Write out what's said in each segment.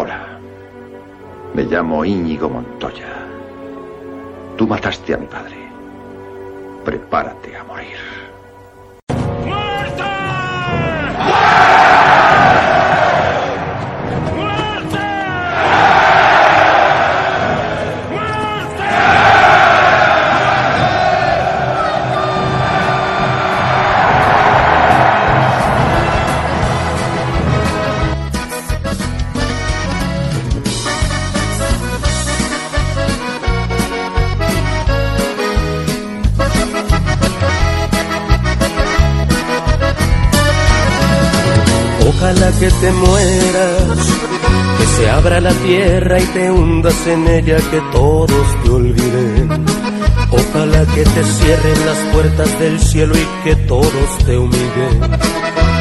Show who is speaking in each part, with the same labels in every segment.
Speaker 1: Hola. Me llamo Íñigo Montoya. Tú mataste a mi padre. Prepárate a morir.
Speaker 2: Que te mueras, que se abra la tierra y te hundas en ella, que todos te olviden. Ojalá que te cierren las puertas del cielo y que todos te humillen.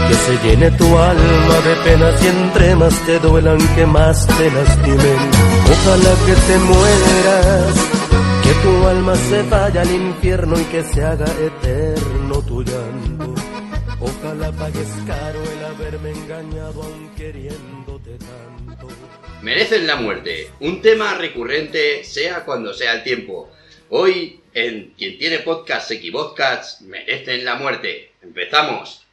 Speaker 2: Que se llene tu alma de penas y entre más te duelan, que más te lastimen. Ojalá que te mueras, que tu alma se vaya al infierno y que se haga eterno tu llanto. Ojalá pagues caro el queriéndote tanto.
Speaker 3: Merecen la muerte, un tema recurrente sea cuando sea el tiempo. Hoy, en quien tiene podcast Equipodcasts, merecen la muerte. Empezamos.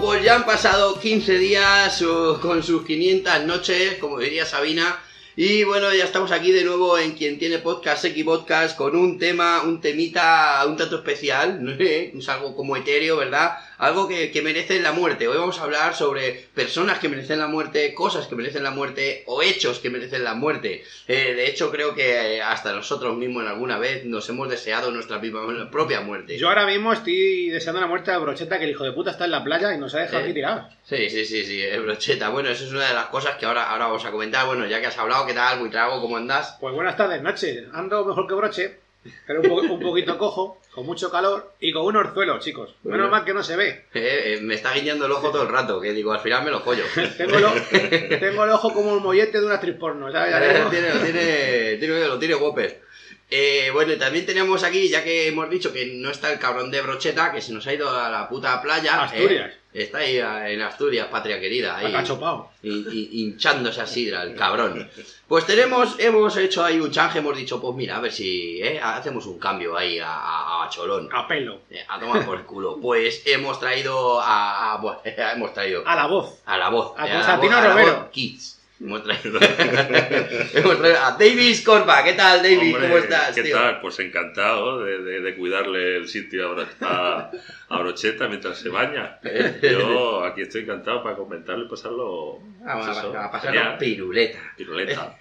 Speaker 3: Pues ya han pasado 15 días con sus 500 noches, como diría Sabina. Y bueno, ya estamos aquí de nuevo en quien tiene podcast, X Podcast, con un tema, un temita un tanto especial, ¿no? es algo como etéreo, ¿verdad? Algo que, que merece la muerte. Hoy vamos a hablar sobre personas que merecen la muerte, cosas que merecen la muerte o hechos que merecen la muerte. Eh, de hecho, creo que hasta nosotros mismos en alguna vez nos hemos deseado nuestra propia muerte.
Speaker 4: Yo ahora mismo estoy deseando la muerte de Brocheta, que el hijo de puta está en la playa y nos ha dejado
Speaker 3: Eh.
Speaker 4: aquí tirados.
Speaker 3: Sí, sí, sí, sí, brocheta. Bueno, eso es una de las cosas que ahora, ahora vamos a comentar. Bueno, ya que has hablado, ¿qué tal, Buitrago? ¿Cómo andas?
Speaker 4: Pues buenas tardes, noche. Ando mejor que Broche, pero un, po- un poquito cojo, con mucho calor y con un orzuelo, chicos. Menos
Speaker 3: Bueno.
Speaker 4: mal que no se ve.
Speaker 3: Eh, eh, me está guiñando el ojo todo el rato, que digo, al final me lo follo.
Speaker 4: Tengo el, o- tengo el ojo como el mollete de una actriz porno, ¿sabes?
Speaker 3: Eh, tiene, lo tiene, tiene, lo tiene Whopper. Eh, bueno, y también teníamos aquí, ya que hemos dicho que no está el cabrón de Brocheta, que se nos ha ido a la puta playa.
Speaker 4: Asturias.
Speaker 3: eh, está ahí a- en Asturias, patria querida. Ahí,
Speaker 4: Acachopao.
Speaker 3: hin- hin- hinchándose a sidra, el cabrón. Pues tenemos, hemos hecho ahí un change, hemos dicho, pues mira, a ver si eh, hacemos un cambio ahí a, a- a Cholón.
Speaker 4: A pelo.
Speaker 3: Eh, A tomar por el culo. Pues hemos traído a. a- bueno, hemos traído.
Speaker 4: A la voz.
Speaker 3: A la voz.
Speaker 4: A
Speaker 3: eh,
Speaker 4: Constantino
Speaker 3: la voz- a la
Speaker 4: Romero.
Speaker 3: voz Kids. Hemos traído, hemos traído a Davis Corpa. ¿Qué tal, David?
Speaker 5: Hombre,
Speaker 3: ¿Cómo estás,
Speaker 5: ¿Qué
Speaker 3: tío?
Speaker 5: tal? Pues encantado de, de- de cuidarle el sitio a, a- Brocheta mientras se baña. Yo aquí estoy encantado para comentarlo y pasarlo. Pues
Speaker 3: a, piruleta.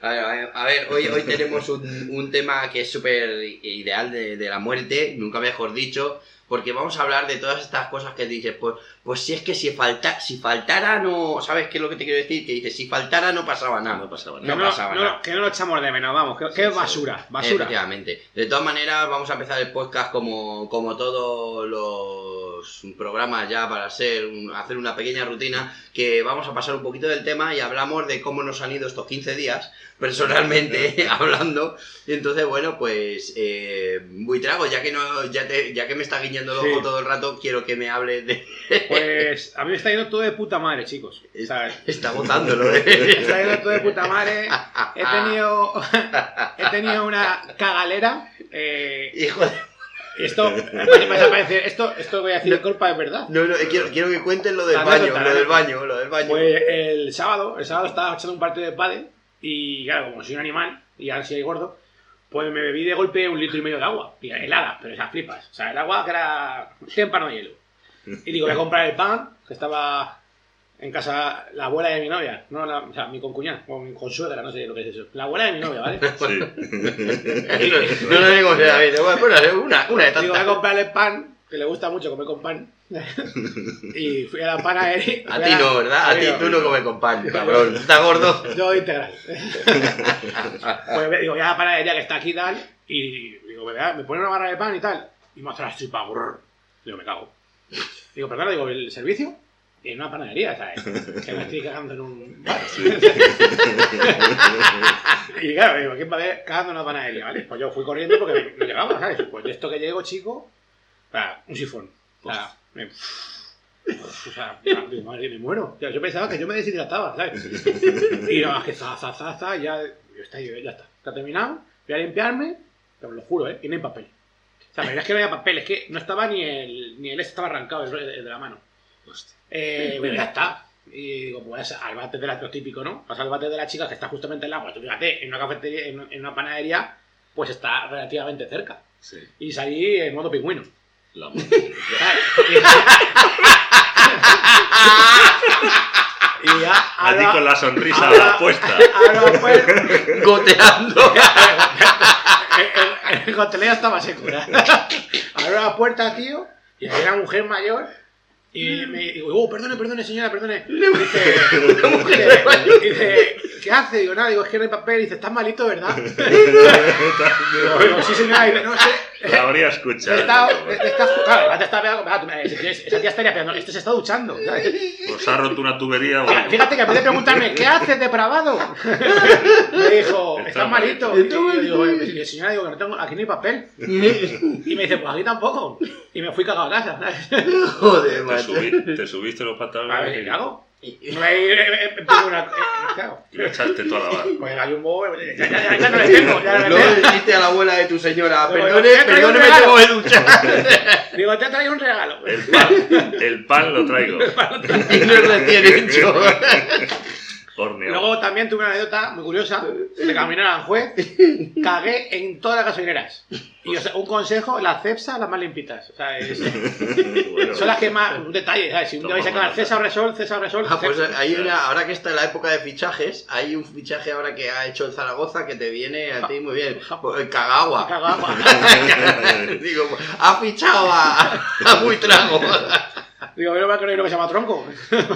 Speaker 3: A, ver, a ver, hoy, hoy tenemos un, un tema que es súper ideal de, de la muerte, nunca mejor dicho, porque vamos a hablar de todas estas cosas que dices, pues, pues si es que si, falta, si faltara no... ¿Sabes qué es lo que te quiero decir? Que dices, si faltara no pasaba nada.
Speaker 5: No pasaba nada.
Speaker 3: No pasaba
Speaker 4: no,
Speaker 3: nada.
Speaker 4: que no lo echamos de menos, vamos. Que,
Speaker 3: sí.
Speaker 4: basura, basura.
Speaker 3: Efectivamente. De todas maneras, vamos a empezar el podcast como, como todos los programas ya para ser un- hacer una pequeña rutina que vamos a pasar un poquito del tema y hablamos de cómo nos han ido estos 15 días, personalmente hablando. Y entonces, bueno, pues eh, Buitrago, ya que no, ya te, ya que me está guiñando el ojo
Speaker 4: Sí.
Speaker 3: todo el rato, quiero que me hable de.
Speaker 4: Pues a mí me está yendo todo de puta madre, chicos.
Speaker 3: está botándolo,
Speaker 4: Me
Speaker 3: ¿eh?
Speaker 4: está yendo todo de puta madre. He tenido, he tenido una cagalera. Eh,
Speaker 3: Hijo de.
Speaker 4: esto, me a parecer- esto, esto voy a decir culpa de verdad.
Speaker 3: No, no, quiero, quiero que cuentes lo del baño, lo del baño, lo del baño.
Speaker 4: Pues el sábado, el sábado estaba echando un partido de pádel y claro, como soy un animal y así hay gordo, pues me bebí de golpe un litro y medio de agua, y helada, pero esas flipas. O sea, el agua que era témpano de hielo. Y digo, voy a comprar el pan, que estaba en casa la abuela de mi novia, no la, o sea, mi concuñada, o mi consuegra, no sé lo que es eso. La abuela de mi novia, ¿vale?
Speaker 5: Sí.
Speaker 3: no, no lo digo sea, David. Bueno, una, una de
Speaker 4: Digo, voy a
Speaker 3: tantas.
Speaker 4: comprarle pan, que le gusta mucho comer con pan. y fui a la panadería.
Speaker 3: A ti no, ¿verdad? A ti tú no comes con pan, cabrón. ¿Estás gordo?
Speaker 4: Yo integral. pues digo, voy a la panadería que está aquí y tal. Y digo, "Vea, me pone una barra de pan y tal. Y me hace la tripa. Digo, me cago. Digo, pero claro, digo, ¿el servicio? en una panadería, ¿sabes? Que me estoy cagando en un bar. y claro, digo, ¿quién va a ver cagando en una panadería? ¿Vale? Pues yo fui corriendo porque no llegaba, ¿sabes? Pues de esto que llego, chico, sea, un sifón. O sea, me... O sea, madre, me muero. O sea, yo pensaba que yo me deshidrataba, ¿sabes? Y no, es que za, za, za, za, ya, yo, está, ya está. Está terminado, voy a limpiarme, pero lo juro, ¿eh? Y no hay papel. Sea, pero es que no había papel, es que no estaba ni el, ni el este estaba arrancado el, de la mano. Eh, bueno, ya está. Y digo, pues al bate de la, lo típico, ¿no? Vas al bate de la chica que está justamente en la agua. Tú fíjate, en una cafetería, en, en una panadería, pues está relativamente cerca.
Speaker 5: Sí,
Speaker 4: Y salí en modo pingüino.
Speaker 5: la
Speaker 4: y ya, ahora-
Speaker 5: con la sonrisa
Speaker 4: ahora-
Speaker 5: puesta.
Speaker 4: ahora pues,
Speaker 3: Goteando.
Speaker 4: el, el, el coteleo estaba. ¿verdad? Abro la puerta, tío, y había una mujer mayor. Y me digo, oh, perdone, perdone, señora, perdone. Dice, dice, ¿qué hace? Digo, nada, digo, es que no hay papel. Dice, estás malito, ¿verdad? Digo, sí, señora, dice, no sé.
Speaker 5: La habría escuchado.
Speaker 4: está, está, claro, está claro, esa tía estaría pegando, este se está duchando. ¿sabes?
Speaker 5: Os ha roto una tubería.
Speaker 4: Fíjate, que en vez de preguntarme, ¿qué haces, depravado? Me dijo,
Speaker 5: Está
Speaker 4: estás malito.
Speaker 5: malito.
Speaker 4: Y yo digo, "Y, señora, digo, que no tengo, aquí no hay papel. Y me dice, pues aquí tampoco. Y me fui cagado a casa. ¿sabes?
Speaker 3: Joder,
Speaker 5: te, subí- te subiste los
Speaker 4: A ver,
Speaker 5: pantalones
Speaker 4: ¿qué hago? No me eh, eh, eh, tengo una. claro.
Speaker 5: y le echaste toda la barra.
Speaker 4: Pues hay un bobo, ya, ya, ya, ya no le tengo, ya no le
Speaker 3: le dijiste a la abuela de tu señora, perdone,
Speaker 4: "Te he traído un
Speaker 3: perdone, me
Speaker 4: regalo".
Speaker 3: tengo que duchar.
Speaker 4: Digo, te he traído un regalo.
Speaker 5: El pan, el pan lo traigo.
Speaker 3: y no es recién hecho.
Speaker 5: Horneado.
Speaker 4: Luego también tuve una anécdota muy curiosa de camino a Aranjuez. Cagué en todas las gasolineras. Y o sea, un consejo, las Cepsa, las más limpitas. O sea, es-
Speaker 5: Bueno,
Speaker 4: son las que más. Un detalle, ¿sabes? Si un día vais a acabar César Resol, César Resol.
Speaker 3: Ah, pues hay una, ahora que está en la época de fichajes, hay un fichaje ahora que ha hecho el Zaragoza que te viene a ti muy bien. Pues, El Cagagua.
Speaker 4: Cago agua.
Speaker 3: Digo, ha fichado a, a Buitrago.
Speaker 4: Digo, pero va a creer lo que se llama tronco.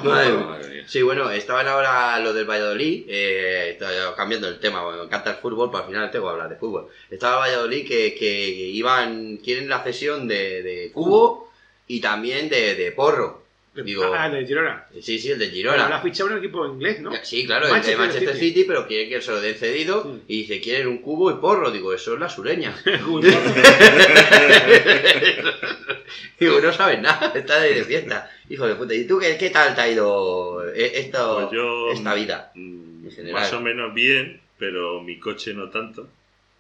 Speaker 3: Madre. Sí, bueno, estaban ahora lo del Valladolid, eh, cambiando el tema, me encanta el fútbol, pero al final tengo que hablar de fútbol. Estaba Valladolid que, que iban, quieren la cesión de, de Cubo y también de, de Porro. Digo,
Speaker 4: Ah, de Girona.
Speaker 3: sí, sí, el de
Speaker 4: Pero la ha
Speaker 3: Girona.
Speaker 4: fichado un equipo inglés, ¿no?
Speaker 3: Sí, claro, el de
Speaker 4: Manchester City.
Speaker 3: City, pero quieren que se lo den cedido
Speaker 4: Mm.
Speaker 3: y dice, quieren un cubo y porro. Digo, eso es la sureña. Digo, no sabes nada, está de fiesta. Hijo de puta, ¿y tú qué, qué tal te ha ido eh, esto,
Speaker 5: Pues yo,
Speaker 3: esta vida?
Speaker 5: mm,
Speaker 3: en general.
Speaker 5: Más o menos bien, pero mi coche no tanto.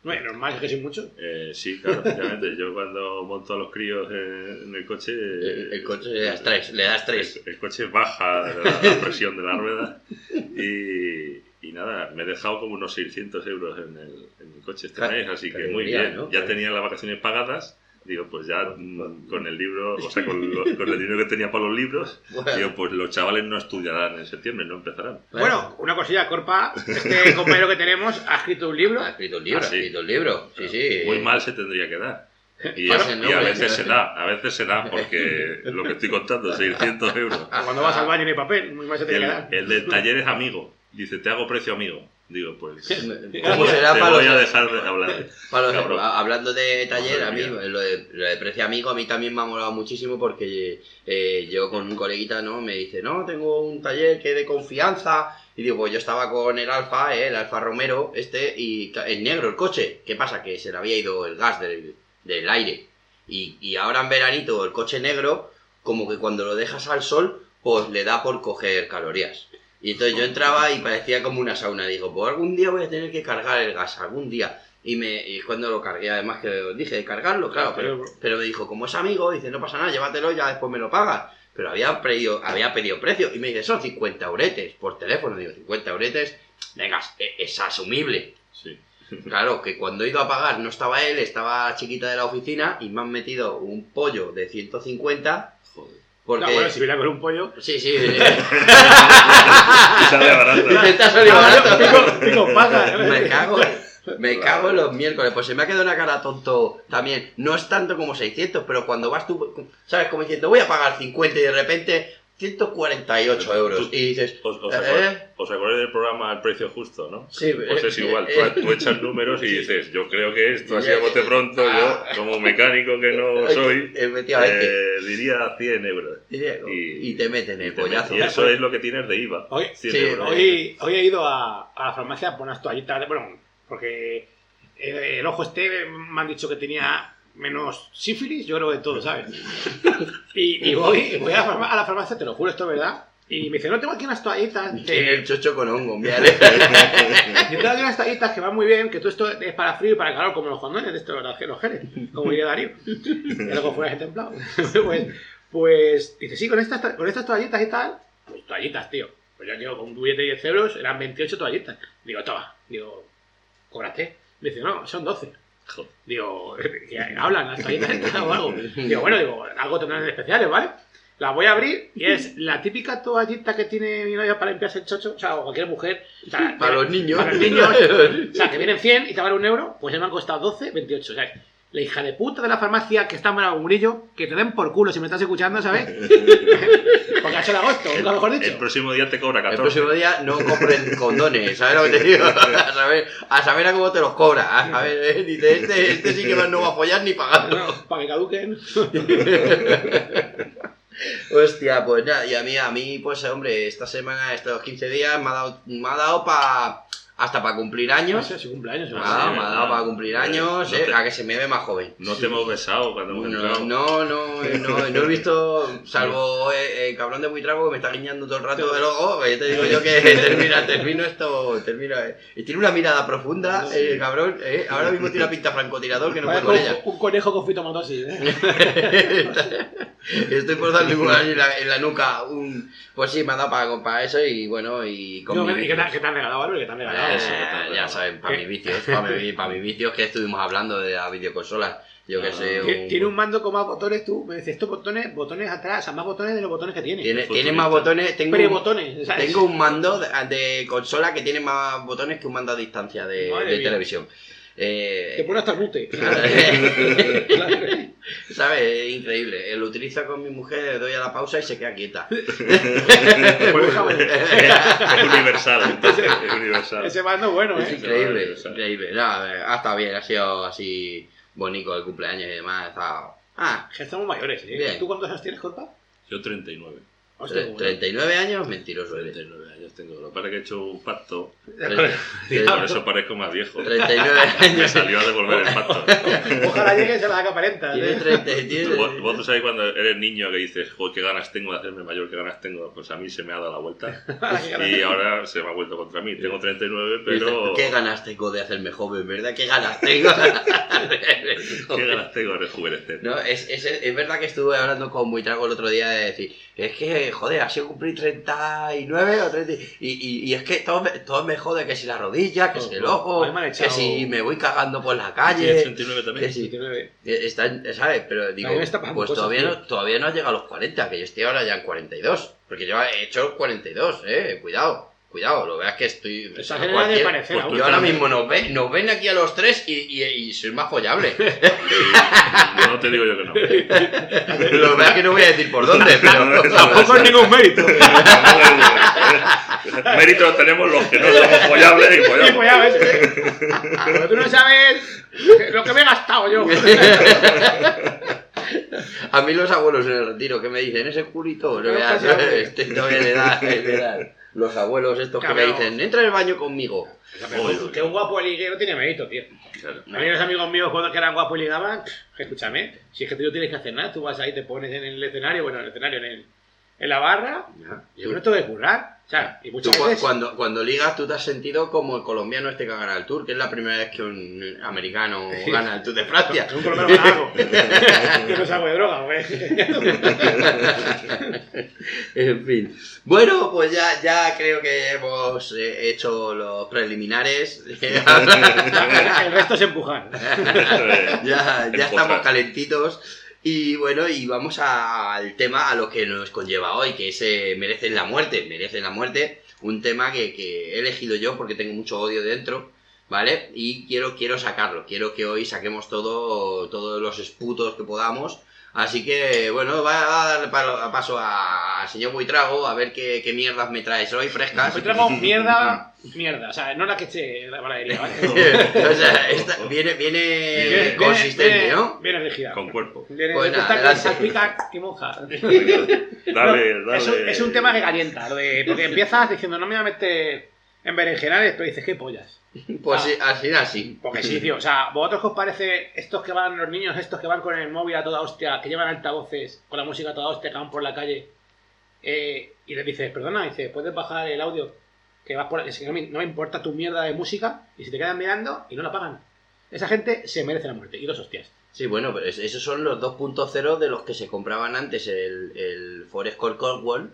Speaker 4: Bueno, normal, es que soy mucho.
Speaker 5: Eh, sí, claro, efectivamente. Yo cuando monto a los críos en, en el coche.
Speaker 3: El, el coche le das tres, le das tres.
Speaker 5: El, el coche baja la, la presión de la rueda y, y nada, me he dejado como unos 600 euros en el, en el coche este
Speaker 3: Claro,
Speaker 5: mes, así que muy bien.
Speaker 3: ¿no?
Speaker 5: Ya tenía las vacaciones pagadas, digo, pues ya con el libro, o sea, con, lo- con el dinero que tenía para los libros,
Speaker 3: Bueno.
Speaker 5: digo, pues los chavales no estudiarán en septiembre, no empezarán.
Speaker 4: Bueno, una cosilla, Corpa, este compañero que tenemos ha escrito un libro.
Speaker 3: Ha escrito un libro,
Speaker 5: Ah,
Speaker 3: ha escrito un libro. Sí, sí.
Speaker 5: Muy mal se tendría que dar. Y,
Speaker 3: Claro,
Speaker 5: a veces se da, a veces se da, porque lo que estoy contando, 600 euros.
Speaker 4: Cuando vas al baño no hay papel, muy mal se tiene que dar.
Speaker 5: El del taller es amigo. Dice, te hago precio amigo. Digo, pues.
Speaker 3: ¿Cómo será
Speaker 5: te
Speaker 3: para
Speaker 5: voy
Speaker 3: los-
Speaker 5: a dejar de hablar.
Speaker 3: Para los- hablando de taller, a mí lo de, lo de precio amigo a mí también me ha molado muchísimo porque eh, yo con un coleguita no me dice, no, tengo un taller que de confianza. Y digo, pues yo estaba con el Alfa, eh, el Alfa Romero, este, y en negro el coche. ¿Qué pasa? Que se le había ido el gas del, del aire. Y, y ahora en veranito el coche negro, como que cuando lo dejas al sol, pues le da por coger calorías. Y entonces yo entraba y parecía como una sauna. Digo, pues algún día voy a tener que cargar el gas, algún día. Y, me, y cuando lo cargué, además que dije de cargarlo, claro, pero, pero me dijo, como es amigo, dice, no pasa nada, llévatelo, ya después me lo pagas. Pero había pedido, había pedido precio y me dice, son 50 euretes por teléfono. Digo, 50 euretes, venga, es, es asumible.
Speaker 5: Sí.
Speaker 3: Claro, que cuando he ido a pagar no estaba él, estaba la chiquita de la oficina y me han metido un pollo de 150
Speaker 5: Joder.
Speaker 3: Porque...
Speaker 4: No, bueno, si viene con un pollo.
Speaker 3: Sí, sí.
Speaker 5: Sale barato.
Speaker 3: Dice, "Te ha salido barato".
Speaker 4: Pico, pico paga.
Speaker 3: Me cago, me cago en los miércoles. Pues se me ha quedado una cara tonto también. No es tanto como 600, pero cuando vas tú, ¿sabes? Como diciendo, voy a pagar 50 y de repente 148 euros. Y dices,
Speaker 5: ¿Os, os
Speaker 3: ¿eh?
Speaker 5: acordáis, os acordáis del programa El Precio Justo, no?
Speaker 3: Sí,
Speaker 5: Pues
Speaker 3: eh,
Speaker 5: es igual,
Speaker 3: eh,
Speaker 5: tú, tú echas números y dices, yo creo que esto, así a bote pronto,
Speaker 3: ah.
Speaker 5: yo, como mecánico que no soy, eh, diría 100 euros.
Speaker 3: y, te meten el pollazo.
Speaker 5: y eso es lo que tienes de IVA.
Speaker 4: Hoy,
Speaker 5: 100
Speaker 3: sí,
Speaker 5: euros.
Speaker 4: hoy, hoy he ido a, a la farmacia por unas toallitas, bueno, porque eh, el ojo este me han dicho que tenía menos sífilis, yo creo de todo, ¿sabes? Y, y voy, voy a, a la farmacia, te lo juro, esto es verdad, y me dice, no, tengo aquí unas toallitas.
Speaker 3: Tiene
Speaker 4: de-
Speaker 3: el chocho con hongo, mira.
Speaker 4: Yo tengo aquí unas toallitas que van muy bien, que todo esto es para frío y para calor, como los condones de estos, los geles, como diría Darío. Y luego fuera templado. pues, pues, dice, sí, con estas, con estas toallitas y tal, pues toallitas, tío. Pues yo llevo con un billete de 10 euros, eran 28 toallitas. Digo, toma, digo, cóbrate. Me dice, no, son 12.
Speaker 5: Joder.
Speaker 4: Digo, ¿qué hablan las toallitas estas o algo? Digo, bueno, digo, algo tendrán especiales, ¿vale? La voy a abrir y es la típica toallita que tiene mi novia para limpiarse el chocho, o sea, o cualquier mujer. o sea,
Speaker 3: Para los niños.
Speaker 4: Para los niños. O sea, que vienen 100 y te vale un euro, pues me han costado 12, 28, ¿sabes? La hija de puta de la farmacia que está en Buenagumurillo, que te den por culo si me estás escuchando, ¿sabes? Porque ha hecho el agosto, nunca mejor
Speaker 5: El
Speaker 4: dicho.
Speaker 5: próximo día te cobra
Speaker 3: El
Speaker 5: 14.
Speaker 3: próximo día no compren condones, ¿sabes lo que te digo? A saber a, saber a cómo te los cobra. A ver, eh, dice, este, este sí que no va a follar ni pagando.
Speaker 4: No, para que caduquen.
Speaker 3: Hostia, pues nada, y a mí, a mí, pues hombre, esta semana, estos 15 días, me ha dado, me ha dado pa, hasta para cumplir
Speaker 4: No
Speaker 3: años.
Speaker 4: sé, su cumpleaños.
Speaker 3: Me ha
Speaker 5: Ah, sí,
Speaker 3: me ha dado para cumplir años,
Speaker 5: No
Speaker 3: eh,
Speaker 5: te-
Speaker 3: a que se me ve más joven.
Speaker 5: No te hemos besado cuando hemos
Speaker 3: No,
Speaker 5: entrado.
Speaker 3: no, no, eh, no, no he visto, salvo eh, el cabrón de Buitrago que me está guiñando todo el rato del ojo, que te digo yo que termina, termino esto, termina. eh. Y tiene una mirada profunda, el cabrón, eh, ahora mismo tiene una pinta francotirador que no puedo
Speaker 4: Parece
Speaker 3: con ella.
Speaker 4: un conejo con fitomatosis, ¿eh?
Speaker 3: Estoy por darle un en la, en la nuca, un... Pues sí, me ha dado para, para eso y bueno, y con
Speaker 4: No,
Speaker 3: mi
Speaker 4: ¿y ¿Qué te,
Speaker 3: vicios.
Speaker 4: qué te han regalado, Álvaro? ¿Qué te han regalado?
Speaker 3: Eh,
Speaker 5: Eso,
Speaker 3: ya saben, para mis vicios, para, mi- para mis vicios que estuvimos hablando de la videoconsola. Yo que
Speaker 5: Ah.
Speaker 3: sé,
Speaker 4: Tie- Tiene un mando con más botones, tú. Me dices, estos botones, botones atrás, o sea, más botones de los botones que tiene.
Speaker 3: Tiene, tiene más botones, tengo un,
Speaker 4: ¿sabes?
Speaker 3: tengo un mando de, de consola que tiene más botones que un mando a distancia de,
Speaker 4: mía.
Speaker 3: Televisión.
Speaker 4: Te
Speaker 3: Eh,
Speaker 4: pone hasta el mute.
Speaker 3: ¿Sabes? Es increíble. Eh, Lo utilizo con mi mujer, le doy a la pausa y se queda quieta.
Speaker 4: Pues déjame.
Speaker 5: Es universal. Es universal.
Speaker 4: Ese mando bueno,
Speaker 3: Es
Speaker 4: ¿eh?
Speaker 3: increíble, increíble. No, ha estado bien, ha sido así bonito el cumpleaños y demás. estado- Ah,
Speaker 4: estamos mayores, ¿eh?
Speaker 3: Bien.
Speaker 4: ¿Tú cuántos años tienes, Corpa?
Speaker 5: Yo 39.
Speaker 4: Hostia,
Speaker 3: tre-
Speaker 4: como-
Speaker 3: 39 años, mentiroso eres.
Speaker 5: 39 años tengo. Lo que pasa es que he hecho un pacto.
Speaker 3: Tre-
Speaker 5: Por eso parezco más viejo.
Speaker 3: 39
Speaker 5: Me
Speaker 3: años.
Speaker 5: salió a devolver el pacto.
Speaker 4: Ojalá llegue y se la haga que aparenta.
Speaker 3: Tiene
Speaker 4: ¿eh?
Speaker 3: 30, tiene-
Speaker 5: Vos, vos sabéis cuando eres niño que dices, joder, qué ganas tengo de hacerme mayor, qué ganas tengo. Pues a mí se me ha dado la vuelta. Y ahora se me ha vuelto contra mí. Tengo 39, pero.
Speaker 3: ¿Qué ganas tengo de hacerme joven, verdad? ¿Qué ganas tengo?
Speaker 5: ¿Qué ganas tengo de rejuvenecer?
Speaker 3: No, es, es, es verdad que estuve hablando con Buitrago el otro día de decir, es que, joder, ha sido cumplir 39 o 30, y, y, y es que todo me, todo me jode, que si la rodilla, que si el ojo,
Speaker 4: me han
Speaker 3: que si me voy cagando por la
Speaker 5: ¿Tienes
Speaker 3: calle,
Speaker 5: 39 también?
Speaker 3: que si,
Speaker 4: 19.
Speaker 3: eh, está, ¿sabes? Pero digo, pues todavía no, todavía no ha llegado a los 40, que yo estoy ahora ya en 42, porque yo he hecho 42, eh, cuidado. Cuidado, lo veas que estoy...
Speaker 4: Estás
Speaker 3: o sea,
Speaker 4: en edad de
Speaker 3: cualquier-
Speaker 4: parecer
Speaker 5: pues
Speaker 3: yo ahora mismo nos, ve- nos ven aquí a los tres y, y, y soy más follable.
Speaker 5: No te digo yo que no.
Speaker 3: Lo veas que no voy a decir por dónde, pero...
Speaker 4: Tampoco es ningún mérito.
Speaker 5: Méritos tenemos los que no somos follables y
Speaker 4: Sí, pues ya ves. Pero tú no sabes lo que me he gastado yo.
Speaker 3: A mí los abuelos en el retiro que me dicen, ese culito, no veas, este todavía le da, le da. Los abuelos estos que me dicen, entra en el baño conmigo.
Speaker 4: Que un guapo liguero tiene mérito, tío.
Speaker 5: Claro.
Speaker 4: A mí los amigos míos cuando que eran guapos y ligaban, escúchame, si es que tú no tienes que hacer nada, tú vas ahí, te pones en el escenario, bueno, en el escenario, en, el, en la barra, y yo no tengo que currar. O sea, y
Speaker 3: Tú
Speaker 4: muchas veces...
Speaker 3: cuando, cuando ligas, tú te has sentido como el colombiano este que gana el Tour, que es la primera vez que un americano gana el Tour de Francia.
Speaker 4: Es un hago. Yo no salgo de droga, güey.
Speaker 3: en fin. Bueno, pues ya, ya creo que hemos eh, hecho los preliminares.
Speaker 4: El resto es empujar.
Speaker 3: ya ya estamos calentitos. Y bueno, y vamos al tema a lo que nos conlleva hoy, que es eh, Merecen la muerte. Merecen la muerte, un tema que, que he elegido yo porque tengo mucho odio dentro, ¿vale? Y quiero, quiero sacarlo, quiero que hoy saquemos todo, todos los esputos que podamos Así que, bueno, va a darle palo- paso a- al señor Buitrago a ver qué, qué mierdas me traes hoy frescas.
Speaker 4: Hoy traigo mierda, mierda. O sea, no la que eche la panadería, ¿vale?
Speaker 3: o sea, esta viene, viene
Speaker 4: Viene-
Speaker 3: consistente,
Speaker 4: viene-
Speaker 3: ¿no?
Speaker 4: Viene rígida.
Speaker 5: Con cuerpo.
Speaker 4: Viene
Speaker 3: Pues nada,
Speaker 4: esta que moja.
Speaker 5: Dale, dale.
Speaker 4: Es, un, es un tema que calienta, lo de, porque empiezas diciendo no me voy a meter en berenjenales, pero dices, ¿qué pollas?
Speaker 3: Pues
Speaker 4: Ah.
Speaker 3: sí, al final sí.
Speaker 4: Porque sí, tío, o sea, ¿vosotros qué os parece estos que van, los niños estos que van con el móvil a toda hostia, que llevan altavoces, con la música a toda hostia, que van por la calle, eh, y les dices, perdona, dice, ¿puedes bajar el audio? Que vas por que no me, no me importa tu mierda de música, y se te quedan mirando y no la pagan. Esa gente se merece la muerte, y dos hostias.
Speaker 3: Sí, bueno, pero es- esos son los 2.0 de los que se compraban antes el, el Forest Core Cornwall.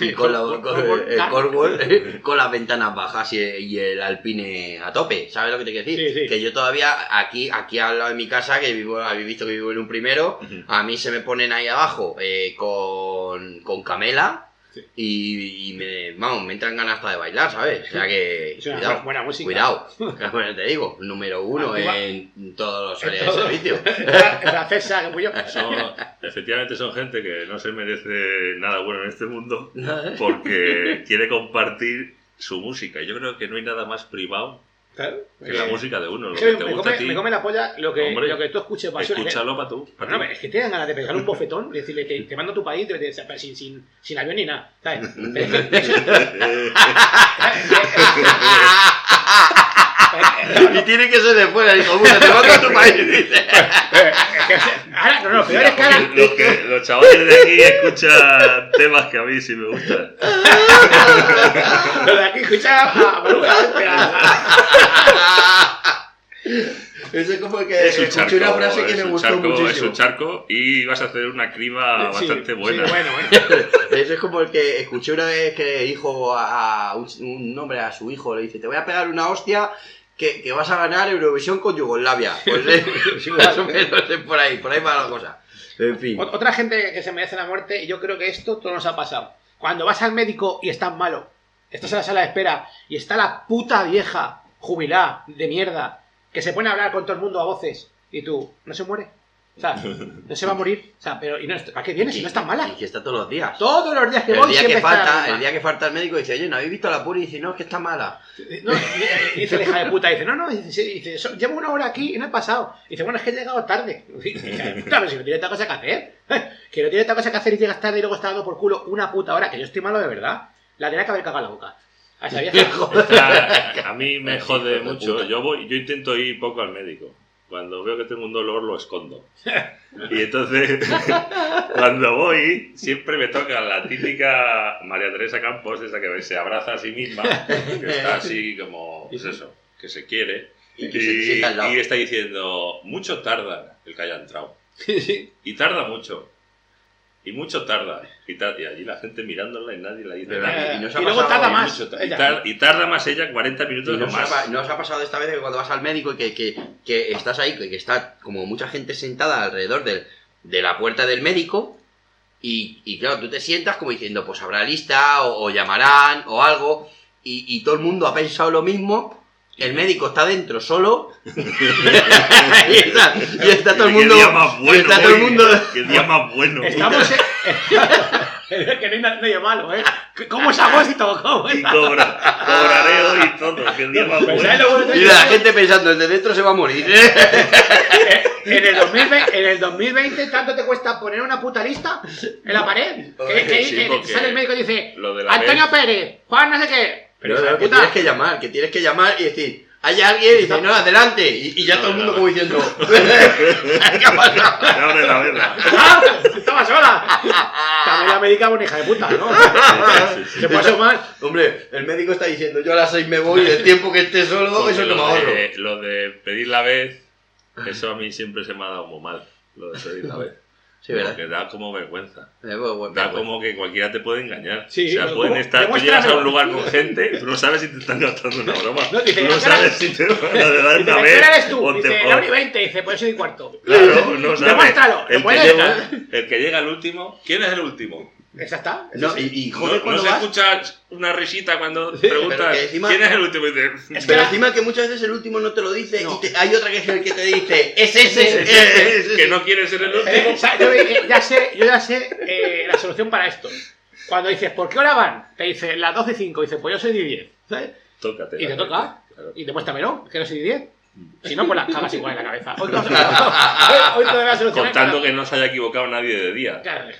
Speaker 3: Y con, la- con- el. Cornwall con las ventanas bajas y, y el Alpine a tope, ¿sabes lo que te quiero decir?
Speaker 4: Sí, sí.
Speaker 3: Que yo todavía aquí aquí al lado de mi casa, que vivo, habéis visto que vivo en un primero, a mí se me ponen ahí abajo eh, con, con Camela
Speaker 4: Sí.
Speaker 3: y, y me, vamos, me entran ganas hasta de bailar, ¿sabes? O sea que,
Speaker 4: Es una
Speaker 3: cuidado,
Speaker 4: buena música.
Speaker 3: cuidado, bueno, te digo, número uno en todos los áreas de servicio.
Speaker 4: Que yo.
Speaker 5: Son- efectivamente son gente que no se merece nada bueno en este mundo
Speaker 3: ¿eh?
Speaker 5: porque quiere compartir su música. Yo creo que no hay nada más privado
Speaker 4: Claro.
Speaker 5: que la
Speaker 4: Eh,
Speaker 5: música de uno. Lo que
Speaker 4: que
Speaker 5: te
Speaker 4: me,
Speaker 5: gusta a
Speaker 4: come,
Speaker 5: ti,
Speaker 4: me come la polla lo que,
Speaker 5: Hombre,
Speaker 4: lo que tú escuches basura.
Speaker 5: escúchalo para tú. pa'
Speaker 4: No,
Speaker 5: ti.
Speaker 4: es que te dan ganas de pegar un bofetón y decirle, te, te mando a tu país te- te- sin, sin, sin avión ni nada. ¿sabes?
Speaker 3: y tiene que ser de fuera, hijo puta, te mando a tu país, dice.
Speaker 4: ahora, no, no, peor es que ahora.
Speaker 5: Los, que- los chavales de aquí escuchan temas que a mí sí me gustan.
Speaker 4: Lo de aquí escucha a
Speaker 3: Eso es como que
Speaker 5: Es un
Speaker 3: escuché
Speaker 5: charco,
Speaker 3: una frase que
Speaker 5: es
Speaker 3: me
Speaker 5: un
Speaker 3: gustó
Speaker 5: charco,
Speaker 3: muchísimo.
Speaker 5: es un charco y vas a hacer una criba
Speaker 4: Sí,
Speaker 5: bastante
Speaker 4: sí,
Speaker 5: buena.
Speaker 4: bueno, bueno.
Speaker 3: Eso es como el que escuché una vez que dijo a, a un, un hombre a su hijo, le dice, te voy a pegar una hostia que, que vas a ganar Eurovisión con Yugoslavia. Pues eh, más o menos es por ahí, por ahí va la cosa. En fin.
Speaker 4: Ot- Otra gente que se merece la muerte, y yo creo que esto todo nos ha pasado. Cuando vas al médico y estás malo, estás en la sala de espera y está la puta vieja jubilada de mierda que se pone a hablar con todo el mundo a voces y tú, ¿no se muere? O sea, no se va a morir. O sea, pero ¿y no, ¿para qué viene si no está mala?
Speaker 3: Y que está todos los días.
Speaker 4: Todos los días que
Speaker 3: El
Speaker 4: voy
Speaker 3: día
Speaker 4: siempre
Speaker 3: que, falta, el día que falta el médico dice, oye, ¿no habéis visto la puri? Y dice, no, es que está mala.
Speaker 4: No, y- y dice la hija de puta, dice, no, no, dice, sí, dice, "So- llevo una hora aquí y no he pasado. Dice, bueno, es que he llegado tarde. Dice, pero si no tiene otra cosa que hacer. Que no tiene otra cosa que hacer y llegas tarde y luego está dando por culo una puta hora, que yo estoy malo de verdad. La tenía que haber cagado la boca. A esa vieja.
Speaker 5: Está- a mí me jode
Speaker 3: de
Speaker 5: mucho. Yo voy, yo intento ir poco al médico. Cuando veo que tengo un dolor lo escondo. Y entonces, cuando voy, siempre me toca la típica María Teresa Campos, esa que se abraza a sí misma, que está así como, pues eso, que se quiere.
Speaker 3: Y que se
Speaker 5: y está diciendo, mucho tarda el que haya entrado. Y tarda mucho. Y mucho tarda. Y, tar- y allí la gente mirándola y nadie le dice.
Speaker 3: Y no se
Speaker 4: Y
Speaker 3: ha
Speaker 4: luego
Speaker 3: pasado-
Speaker 4: tarda más.
Speaker 5: mucho y,
Speaker 4: ella.
Speaker 5: tar- y tarda más ella 40
Speaker 3: Y
Speaker 5: minutos
Speaker 3: no
Speaker 5: o
Speaker 3: os, ha,
Speaker 5: más.
Speaker 3: pa- no os ha pasado esta vez que cuando vas al médico y que, que, que estás ahí, que, que está como mucha gente sentada alrededor del- de la puerta del médico y, y claro, tú te sientas como diciendo, pues habrá lista o, o llamarán o algo y, y todo el mundo ha pensado lo mismo. El médico está dentro solo y, está, y está todo el mundo.
Speaker 5: Qué día más
Speaker 3: y
Speaker 5: bueno.
Speaker 3: está todo el mundo.
Speaker 5: Qué día más bueno.
Speaker 4: Estamos en... que no hay na- nadie malo, ¿eh? ¿Cómo es agosto? ¿Cómo es
Speaker 5: Y cobra, cobraré hoy y todo. Qué día más
Speaker 4: Pero
Speaker 5: bueno.
Speaker 4: ¿sabes lo bueno de
Speaker 3: Y la gente pensando, el de dentro se va a morir.
Speaker 4: En el, 2020, en el 2020, ¿tanto te cuesta poner una puta lista en la pared? Que, que-
Speaker 5: Sí,
Speaker 4: que sale el médico y dice, Antonio
Speaker 5: vez-
Speaker 4: Pérez, Juan no sé qué. Pero
Speaker 3: No, no, que
Speaker 4: puta,
Speaker 3: tienes que llamar, que tienes que llamar y decir, hay alguien y dice, no, adelante. Y, y ya todo el mundo como diciendo, ¿qué ha pasado?
Speaker 5: Abre la.
Speaker 4: ¡Ah! Estaba sola. También la médica es una hija de puta, ¿no?
Speaker 5: Sí, sí,
Speaker 4: Se pasó mal.
Speaker 3: Hombre, el médico está diciendo, yo a las seis me voy y el tiempo que esté solo,
Speaker 5: Porque
Speaker 3: eso no me
Speaker 5: lo,
Speaker 3: ahorro.
Speaker 5: de, lo de pedir la vez, eso a mí siempre se me ha dado muy mal. Lo de pedir la vez.
Speaker 3: Sí, ¿verdad?
Speaker 5: Porque da como vergüenza.
Speaker 3: Eh, bueno, bueno,
Speaker 5: Da
Speaker 3: bueno.
Speaker 5: como que cualquiera te puede engañar.
Speaker 4: Sí,
Speaker 5: o sea, pueden estar. Tú llegas a un lugar con gente, tú no sabes si te están gastando una broma.
Speaker 4: No, dice,
Speaker 5: tú no
Speaker 4: ¿a qué
Speaker 5: sabes si te van a dar
Speaker 4: Dice,
Speaker 5: una
Speaker 4: ¿qué
Speaker 5: vez.
Speaker 4: hora eres tú?
Speaker 5: te-
Speaker 4: Dice, hora y 20. Dice, pues soy y cuarto.
Speaker 5: Claro, no sabes.
Speaker 4: Demuéstralo,
Speaker 5: El que,
Speaker 4: estar.
Speaker 5: el que llega al último. ¿Quién es el último?
Speaker 4: Esa está. esa
Speaker 3: No,
Speaker 4: sí.
Speaker 3: y, joder,
Speaker 5: no
Speaker 3: cuando
Speaker 5: se
Speaker 3: vas.
Speaker 5: escucha una risita cuando
Speaker 3: pero
Speaker 5: preguntas
Speaker 3: encima-
Speaker 5: quién es el último. Y dices,
Speaker 4: Es
Speaker 3: Pero
Speaker 4: que-
Speaker 3: encima que muchas veces el último no te lo dice
Speaker 4: No.
Speaker 3: y te- hay otra que es el que te dice, es ese,
Speaker 4: Es ese,
Speaker 3: es ese".
Speaker 5: que no quiere ser el último.
Speaker 4: o sea, yo, eh, ya sé, yo ya sé eh, la solución para esto. Cuando dices, ¿por qué hora van? Te dice las 12 y 5. Dice, pues yo soy de 10. ¿sabes?
Speaker 5: Tócate.
Speaker 4: Y te toca.
Speaker 5: claro.
Speaker 4: Y demuéstramelo, que no soy de 10. Si no, pues las cagas igual en la cabeza. Hoy, hoy, hoy.
Speaker 5: Contando que no se haya equivocado nadie de día.
Speaker 4: Claro.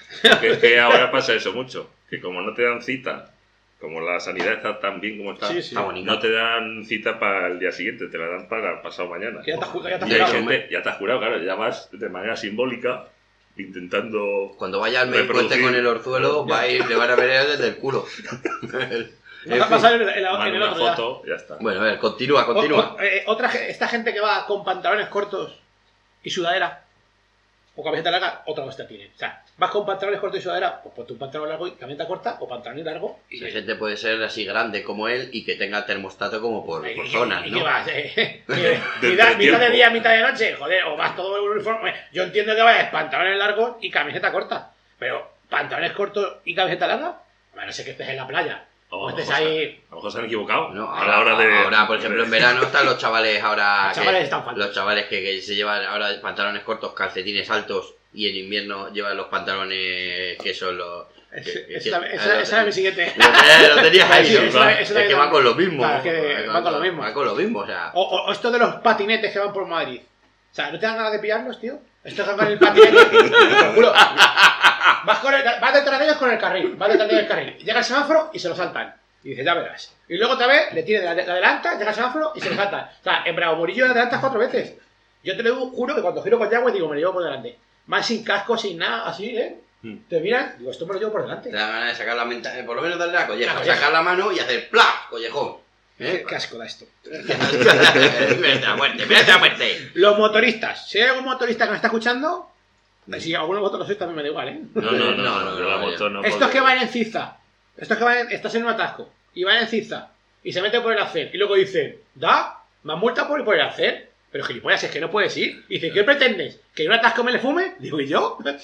Speaker 5: Que es que ahora pasa eso mucho. Que como no te dan cita, como la sanidad está tan bien como está,
Speaker 4: Sí, sí.
Speaker 5: No te dan cita para el día siguiente, te la dan para pasado mañana.
Speaker 4: Que ya te has ya te has
Speaker 5: Y hay
Speaker 4: jurado.
Speaker 5: gente, ya te has jurado, claro, ya vas de manera simbólica intentando.
Speaker 3: Cuando vaya al médico con el orzuelo, va a ir, le van a ver desde el culo. En
Speaker 4: Va a
Speaker 3: fin.
Speaker 4: pasar en, en la-
Speaker 5: Manda
Speaker 4: en el otro ya.
Speaker 5: foto, ya está.
Speaker 3: Bueno, a ver, continúa, continúa.
Speaker 4: o- eh, otra, esta gente que va con pantalones cortos y sudadera o camiseta larga, otra hostia tiene. O sea, vas con pantalones cortos y sudadera, pues ponte un pantalón largo y camiseta corta o pantalón largo y
Speaker 3: Esa gente puede ser así grande como él y que tenga termostato como por,
Speaker 4: ¿Y
Speaker 3: por zonas, ¿no?
Speaker 4: qué vas? eh?
Speaker 5: De
Speaker 4: mitad, mitad de día, mitad de noche, joder, o vas todo uniforme. Yo entiendo que vayas pantalones largos y camiseta corta, pero pantalones cortos y camiseta larga, a no sé que estés en la playa.
Speaker 5: O
Speaker 4: O
Speaker 5: a lo
Speaker 4: estés
Speaker 5: mejor se-
Speaker 4: ahí.
Speaker 5: A lo mejor se han equivocado.
Speaker 3: No,
Speaker 5: a la hora de.
Speaker 3: ahora, por ejemplo, en verano están los chavales ahora.
Speaker 4: Los
Speaker 3: que-
Speaker 4: chavales están faltos.
Speaker 3: Los chavales que, que se llevan ahora pantalones cortos, calcetines altos y en invierno llevan los pantalones que son los. Que-
Speaker 4: Esa
Speaker 3: que-
Speaker 4: esa- esa era mi siguiente.
Speaker 3: Lo tenías, lo tenías ahí, es que va con lo mismo.
Speaker 4: Claro, es que va con lo mismo.
Speaker 3: Va con lo mismo, o sea.
Speaker 4: O, o- o esto de los patinetes que van por Madrid. O sea, ¿no te dan ganas de pillarlos, tío? Esto que van el patinete. te lo juro. Vas, con el- vas detrás de ellos con el carril. Vas detrás de ellos el carril. Llega el semáforo y se lo saltan. Y dices, ya verás. Y luego otra vez le tienes, le adelanta, llega el semáforo y se lo saltan. O sea, en Bravo Murillo le adelantas cuatro veces. Yo te lo juro que cuando giro con Yagüe digo, me lo llevo por delante. Más sin casco, sin nada, así, ¿eh?
Speaker 5: Hmm.
Speaker 4: Te miran, digo, esto me lo llevo por delante.
Speaker 3: Te da ganas de sacar la menta, eh, por lo menos darle la colleja,
Speaker 4: La colleja.
Speaker 3: sacar la mano y hacer ¡plá! collejón. ¿Eh?
Speaker 4: Qué asco da esto.
Speaker 3: Muerte, muerte.
Speaker 4: Los motoristas. Si hay algún motorista que me está escuchando, si alguno de vosotros lo sois, también me da igual, ¿eh?
Speaker 5: No, no, no.
Speaker 3: No,
Speaker 5: no,
Speaker 3: no,
Speaker 5: yo la
Speaker 3: no,
Speaker 5: moto no
Speaker 4: Estos que van en ciza. Estos que van en, estás en un atasco. Y van en ciza. Y se meten por el accer. Y luego dicen, da, me han multado por ir por el accer. Pero gilipollas, es que no puedes ir. Y dice, ¿qué pretendes? ¿Que en un atasco me le fume? Digo, ¿y yo? ¿Eh?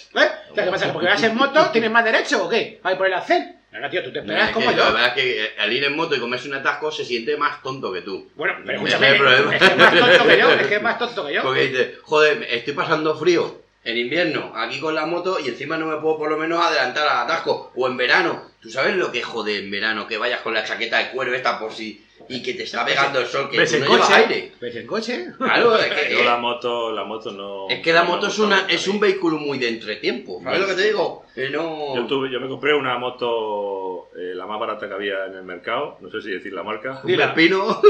Speaker 4: O sea, ¿qué pasa? ¿Porque vas en moto tienes más derecho o qué? ¿A ir por el accer? No, no, tío, tú te
Speaker 3: No,
Speaker 4: esperas
Speaker 3: es
Speaker 4: como
Speaker 3: que
Speaker 4: yo.
Speaker 3: La verdad es que eh, al ir en moto y comerse un atasco se siente más tonto que tú.
Speaker 4: Bueno, pero escúchame,
Speaker 3: es
Speaker 4: es que es más tonto que yo, es que es más tonto que yo.
Speaker 3: Porque dices, joder, estoy pasando frío en invierno aquí con la moto y encima no me puedo por lo menos adelantar al atasco. O en verano. ¿Tú sabes lo que es joder en verano? Que vayas con la chaqueta de cuero esta por si... Y que te está pegando el sol, que
Speaker 4: ¿Ves
Speaker 3: tú
Speaker 4: en
Speaker 3: no llevas
Speaker 4: coche?
Speaker 3: aire.
Speaker 4: ¿Ves en coche?
Speaker 3: Claro, es que...
Speaker 5: Yo la moto, la moto no.
Speaker 3: Es que la
Speaker 5: no
Speaker 3: moto es, una, es un vehículo muy de entretiempo. ¿Sabes lo que te digo? Que no...
Speaker 5: Yo, tuve, yo me compré una moto, eh, la más barata que había en el mercado, no sé si decir la marca,
Speaker 3: Un pepino.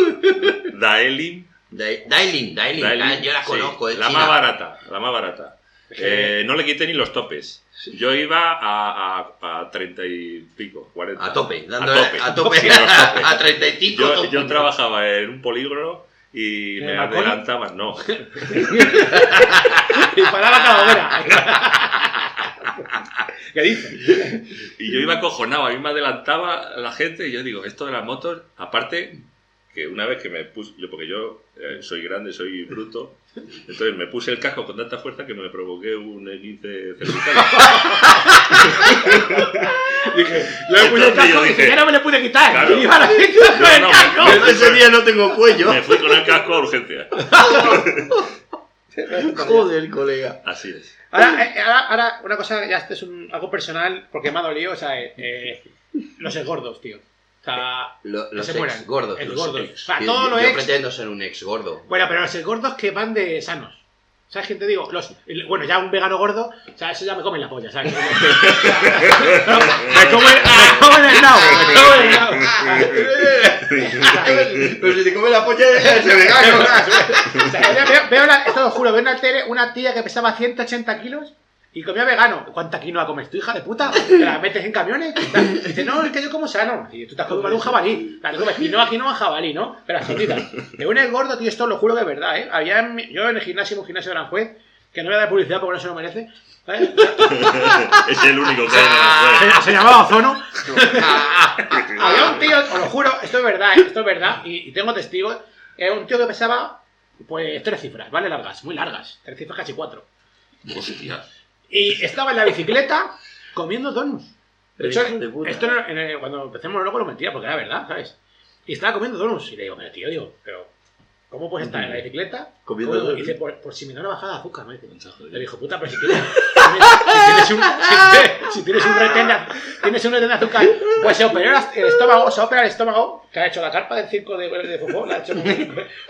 Speaker 5: Daelin.
Speaker 3: Dai- Dailin, Dailin,
Speaker 5: Daelin,
Speaker 3: ah, yo la
Speaker 5: sí,
Speaker 3: conozco, es
Speaker 5: la
Speaker 3: china.
Speaker 5: más barata, la más barata. Eh, no le quité ni los topes. Yo iba a, a, a 30 y pico, 40.
Speaker 3: A tope,
Speaker 5: A
Speaker 3: dándole
Speaker 5: tope.
Speaker 3: a tope,
Speaker 5: Sí, a los topes.
Speaker 3: a 35
Speaker 5: Yo,
Speaker 3: topes.
Speaker 5: yo trabajaba en un polígono y
Speaker 4: ¿En
Speaker 5: me
Speaker 4: balcón?
Speaker 5: adelantaban, no.
Speaker 4: y para la calavera. ¿Qué dices?
Speaker 5: Y yo iba acojonado, a mí me adelantaba la gente y yo digo, esto de las motos, aparte que una vez que me puse, yo porque yo eh, soy grande, soy bruto, entonces me puse el casco con tanta fuerza que me provoqué un 15 cervical.
Speaker 4: Dije, yo me puse el casco y
Speaker 5: dije,
Speaker 4: ya no me le pude quitar.
Speaker 5: claro.
Speaker 4: Y iba a
Speaker 5: No,
Speaker 4: el
Speaker 5: no,
Speaker 4: casco.
Speaker 3: ese día no tengo cuello.
Speaker 5: me fui con el casco a urgencia.
Speaker 3: Joder, colega.
Speaker 5: Así es.
Speaker 4: Ahora, eh, ahora, ahora, una cosa, ya este es un, algo personal, porque me ha dolido, o sea, eh, eh, los gordos, tío. O sea,
Speaker 3: Lo-
Speaker 4: que
Speaker 3: los
Speaker 4: se
Speaker 3: ex gordos.
Speaker 4: El
Speaker 3: los
Speaker 4: gordo.
Speaker 3: ex.
Speaker 4: O sea,
Speaker 3: Yo-
Speaker 4: todo
Speaker 3: yo,
Speaker 4: lo
Speaker 3: yo
Speaker 4: ex.
Speaker 3: pretendo ser un ex gordo.
Speaker 4: Bueno, pero los gordos que van de sanos. ¿Sabes quién te digo? Los, bueno, ya un vegano gordo, o sea, eso ya me come la polla, ¿sabes? me come, me come el nabo, me come en el nabo.
Speaker 3: Pero si te come la polla, ese vegano.
Speaker 4: O sea, veo, veo la, esto lo juro, veo en la tele una tía que pesaba 180 kilos y comía vegano. ¿Cuánta quinoa comes tú, hija de puta? ¿Te la metes en camiones? Dice, no, es que yo como sano. Y tú te has comido un jabalí. Claro, comes quinoa, quinoa, jabalí, ¿no? Pero así, tita. De un el gordo, tío, esto lo juro que es verdad, ¿eh? Había en mi- yo en el gimnasio, en un gimnasio de Aranjuez, que no voy a dar publicidad porque no se lo merece.
Speaker 5: es el único que hay el
Speaker 4: Se, se llamaba Ozono. Había un tío, os lo juro, esto es verdad, ¿eh? esto es verdad, y, y tengo testigos. Era un tío que pesaba, pues, tres cifras, ¿vale? Largas, muy largas. Tres cifras, casi cuatro.
Speaker 5: Hostia.
Speaker 4: Y estaba en la bicicleta comiendo donuts. De hecho,
Speaker 3: Hijo de puta.
Speaker 4: esto en el- en el- cuando empecemos luego lo mentía, porque era verdad, ¿sabes? Y estaba comiendo donuts. Y le digo, pero tío, digo, pero ¿cómo puedes estar en la bicicleta?
Speaker 3: Comiendo
Speaker 4: dice, por, por si me da una bajada de azúcar, ¿no? Y dice, le dijo, puta, pero si tienes, si tienes un, si tienes, si tienes un retén de, tienes un retén de azúcar, pues se operó el estómago, se opera el estómago, que ha hecho la carpa del circo de, de Fofó, la ha hecho con,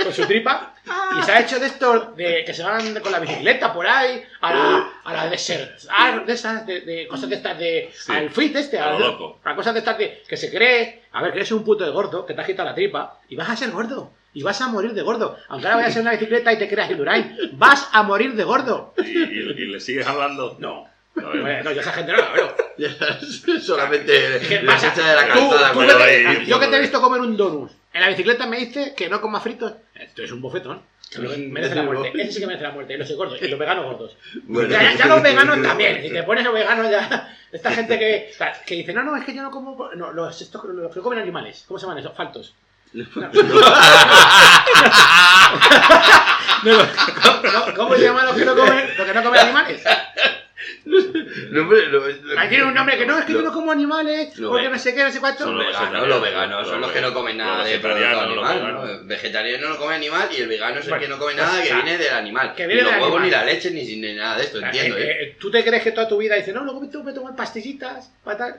Speaker 4: con su tripa, y se ha hecho de esto, de que se van con la bicicleta por ahí, a la, a la desert, de esas, de, de cosas de estas de,
Speaker 5: Sí.
Speaker 4: al fit este,
Speaker 5: A
Speaker 4: a cosas de estas de, que se cree, a ver, que eres un puto de gordo, que te has quitado la tripa, y vas a ser gordo. Y vas a morir de gordo. Aunque ahora vayas en una bicicleta y te creas Indurain, vas a morir de gordo.
Speaker 5: ¿Y, y- y le sigues hablando?
Speaker 4: No. Bueno, no, yo esa gente no la veo.
Speaker 3: Solamente
Speaker 4: ¿Qué
Speaker 3: la
Speaker 4: pasa?
Speaker 3: fecha de la
Speaker 4: Tú-
Speaker 3: calzada.
Speaker 4: tú que te-
Speaker 5: ahí,
Speaker 4: yo que te he visto comer un donut en la bicicleta me dice que no coma fritos. Esto es un bofetón. Que merece la muerte. Ese sí que merece la muerte. Y los gordos. Y los veganos gordos.
Speaker 3: Bueno.
Speaker 4: ya, ya- ya los veganos también. Si te pones los veganos ya. Esta gente que, que dice, no, no, es que yo no como. No, los, estos, los que comen animales. ¿Cómo se llaman esos? Faltos. ¿Cómo, cómo se llaman los que no comen, los que no comen animales?
Speaker 3: No, lo-
Speaker 4: Ahí tiene un nombre que no, es que yo no como animales,
Speaker 3: Lo
Speaker 4: porque no sé qué, no sé cuánto.
Speaker 3: Los
Speaker 5: Son los
Speaker 3: veganos, los veganos son los que no comen nada
Speaker 5: los
Speaker 3: de producto
Speaker 5: los
Speaker 3: animal. El vegetariano no come animal y el vegano es el
Speaker 4: Bueno,
Speaker 3: que no come nada que viene del animal.
Speaker 4: que
Speaker 3: ni
Speaker 4: viene
Speaker 3: los
Speaker 4: del
Speaker 3: huevos, ni la leche, ni, ni nada de esto, entiendo,
Speaker 4: Eh,
Speaker 3: ¿eh?
Speaker 4: eh, ¿Tú te crees que toda tu vida dices, no, luego me tengo que tomar pastillitas, para tal?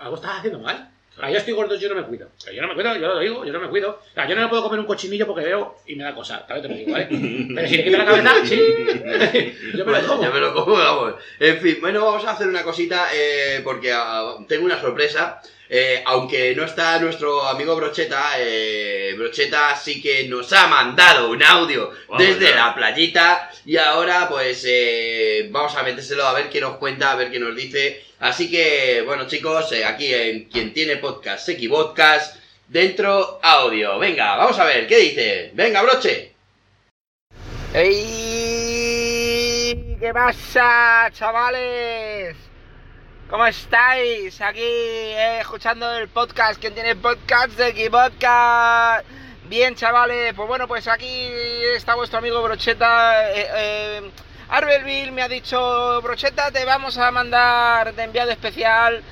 Speaker 4: Algo estás haciendo mal. Ah, yo estoy gordo, yo no me cuido. Yo no me cuido, yo lo digo, yo no me cuido. Sea, yo no me puedo comer un cochinillo porque veo y me da cosa. Tal vez te lo digo, ¿vale? Pero si le quito la cabeza, sí. yo me lo como.
Speaker 3: yo me lo como, vamos. En fin, bueno, vamos a hacer una cosita eh, porque ah, tengo una sorpresa. Eh, aunque no está nuestro amigo Brocheta, eh, Brocheta sí que nos ha mandado un audio desde
Speaker 5: ya.
Speaker 3: la playita y ahora pues eh, vamos a metérselo a ver qué nos cuenta, a ver qué nos dice. Así que, bueno chicos, eh, aquí en quien tiene podcast, Seki Podcast, dentro audio. Venga, vamos a ver, ¿qué dice? Venga, Broche.
Speaker 6: ¡Ey! ¿Qué pasa, chavales? ¿Cómo estáis? Aquí eh, escuchando el podcast. ¿Quién tiene podcast de aquí podcast? Bien, chavales. Pues bueno, pues aquí está vuestro amigo Brocheta. Eh, eh, Arbelville me ha dicho, Brocheta, te vamos a mandar de enviado especial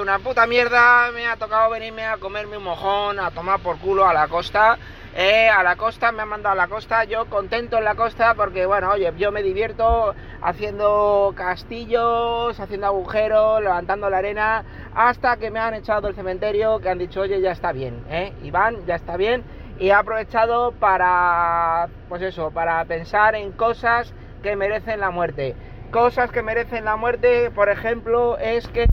Speaker 6: una puta mierda. Me ha tocado venirme a comerme un mojón, a tomar por culo a la costa. Eh, a la costa, me han mandado a la costa, yo contento en la costa porque, bueno, oye, yo me divierto haciendo castillos, haciendo agujeros, levantando la arena, hasta que me han echado del cementerio, que han dicho, oye, ya está bien, ¿eh? Iván, ya está bien, y he aprovechado para, pues eso, para pensar en cosas que merecen la muerte. Cosas que merecen la muerte, por ejemplo, es que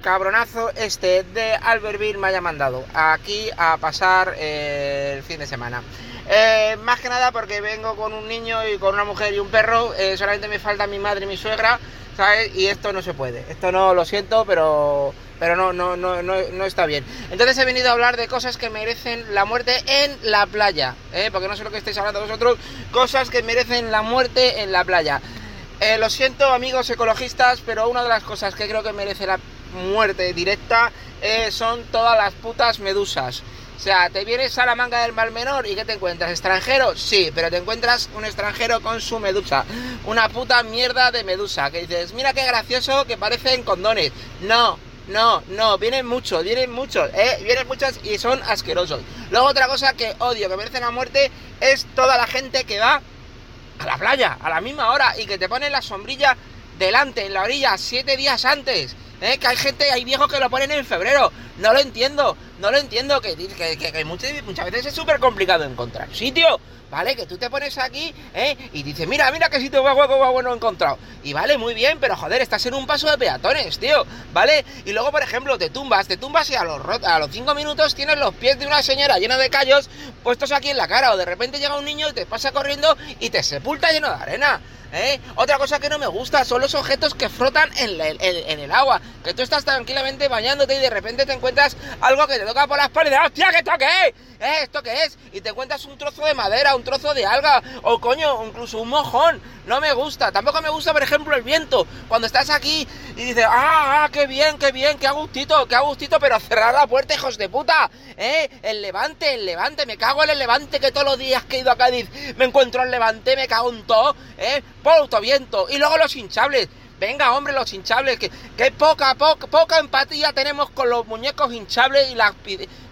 Speaker 6: cabronazo este de Albertville me haya mandado aquí a pasar eh, el fin de semana. Eh, más que nada porque vengo con un niño y con una mujer y un perro, eh, solamente me falta mi madre y mi suegra, ¿sabes? Y esto no se puede. Esto no lo siento, pero pero no, no, no, no, está bien. Entonces he venido a hablar de cosas que merecen la muerte en la playa, porque no sé lo que estáis hablando vosotros, cosas que merecen la muerte en la playa. Lo siento amigos ecologistas, pero una de las cosas que creo que merece la muerte directa eh, son todas las putas medusas. O sea, te vienes a la manga del Mar Menor y ¿qué te encuentras? ¿Extranjero? Sí, pero te encuentras un extranjero con su medusa. Una puta mierda de medusa. Que dices, mira qué gracioso que parecen condones. No, no, no, vienen muchos, vienen muchos, ¿eh? Vienen muchos y son asquerosos. Luego otra cosa que odio, que merece la muerte, es toda la gente que va a la playa a la misma hora y que te ponen la sombrilla delante, en la orilla, siete días antes. ¿Eh? Que hay gente, hay viejos que lo ponen en febrero. No lo entiendo, no lo entiendo. Que, que, que- muchas, muchas veces es súper complicado encontrar sitio. ¿Vale? Que tú te pones aquí, ¿eh? Y dices, mira, mira qué sitio más guapo, más bueno he encontrado. Y vale, muy bien, pero joder, estás en un paso de peatones, tío, ¿vale? Y luego, por ejemplo, te tumbas, te tumbas y a los, a los cinco minutos tienes los pies de una señora llena de callos puestos aquí en la cara. O de repente llega un niño y te pasa corriendo y te sepulta lleno de arena. ¿Eh? Otra cosa que no me gusta son los objetos que frotan en, en- en el agua. Que tú estás tranquilamente bañándote y de repente te encuentras algo que te toca por la espalda ¡hostia, que esto qué es! ¿Eh? ¿Esto qué es? Y te encuentras un trozo de madera, un trozo de alga, o coño, incluso un mojón. No me gusta. Tampoco me gusta, por ejemplo, el viento. Cuando estás aquí y dices, ¡ah, ah, qué bien, qué bien, qué a gustito, qué a gustito! Pero cerrar la puerta, hijos de puta. ¿Eh? El levante, el levante. Me cago en el levante que todos los días que he ido a Cádiz me encuentro el levante, me cago en todo. ¿Eh? Puto viento. Y luego los hinchables. Venga, hombre, los hinchables, que, que poca, poca, poca empatía tenemos con los muñecos hinchables y las...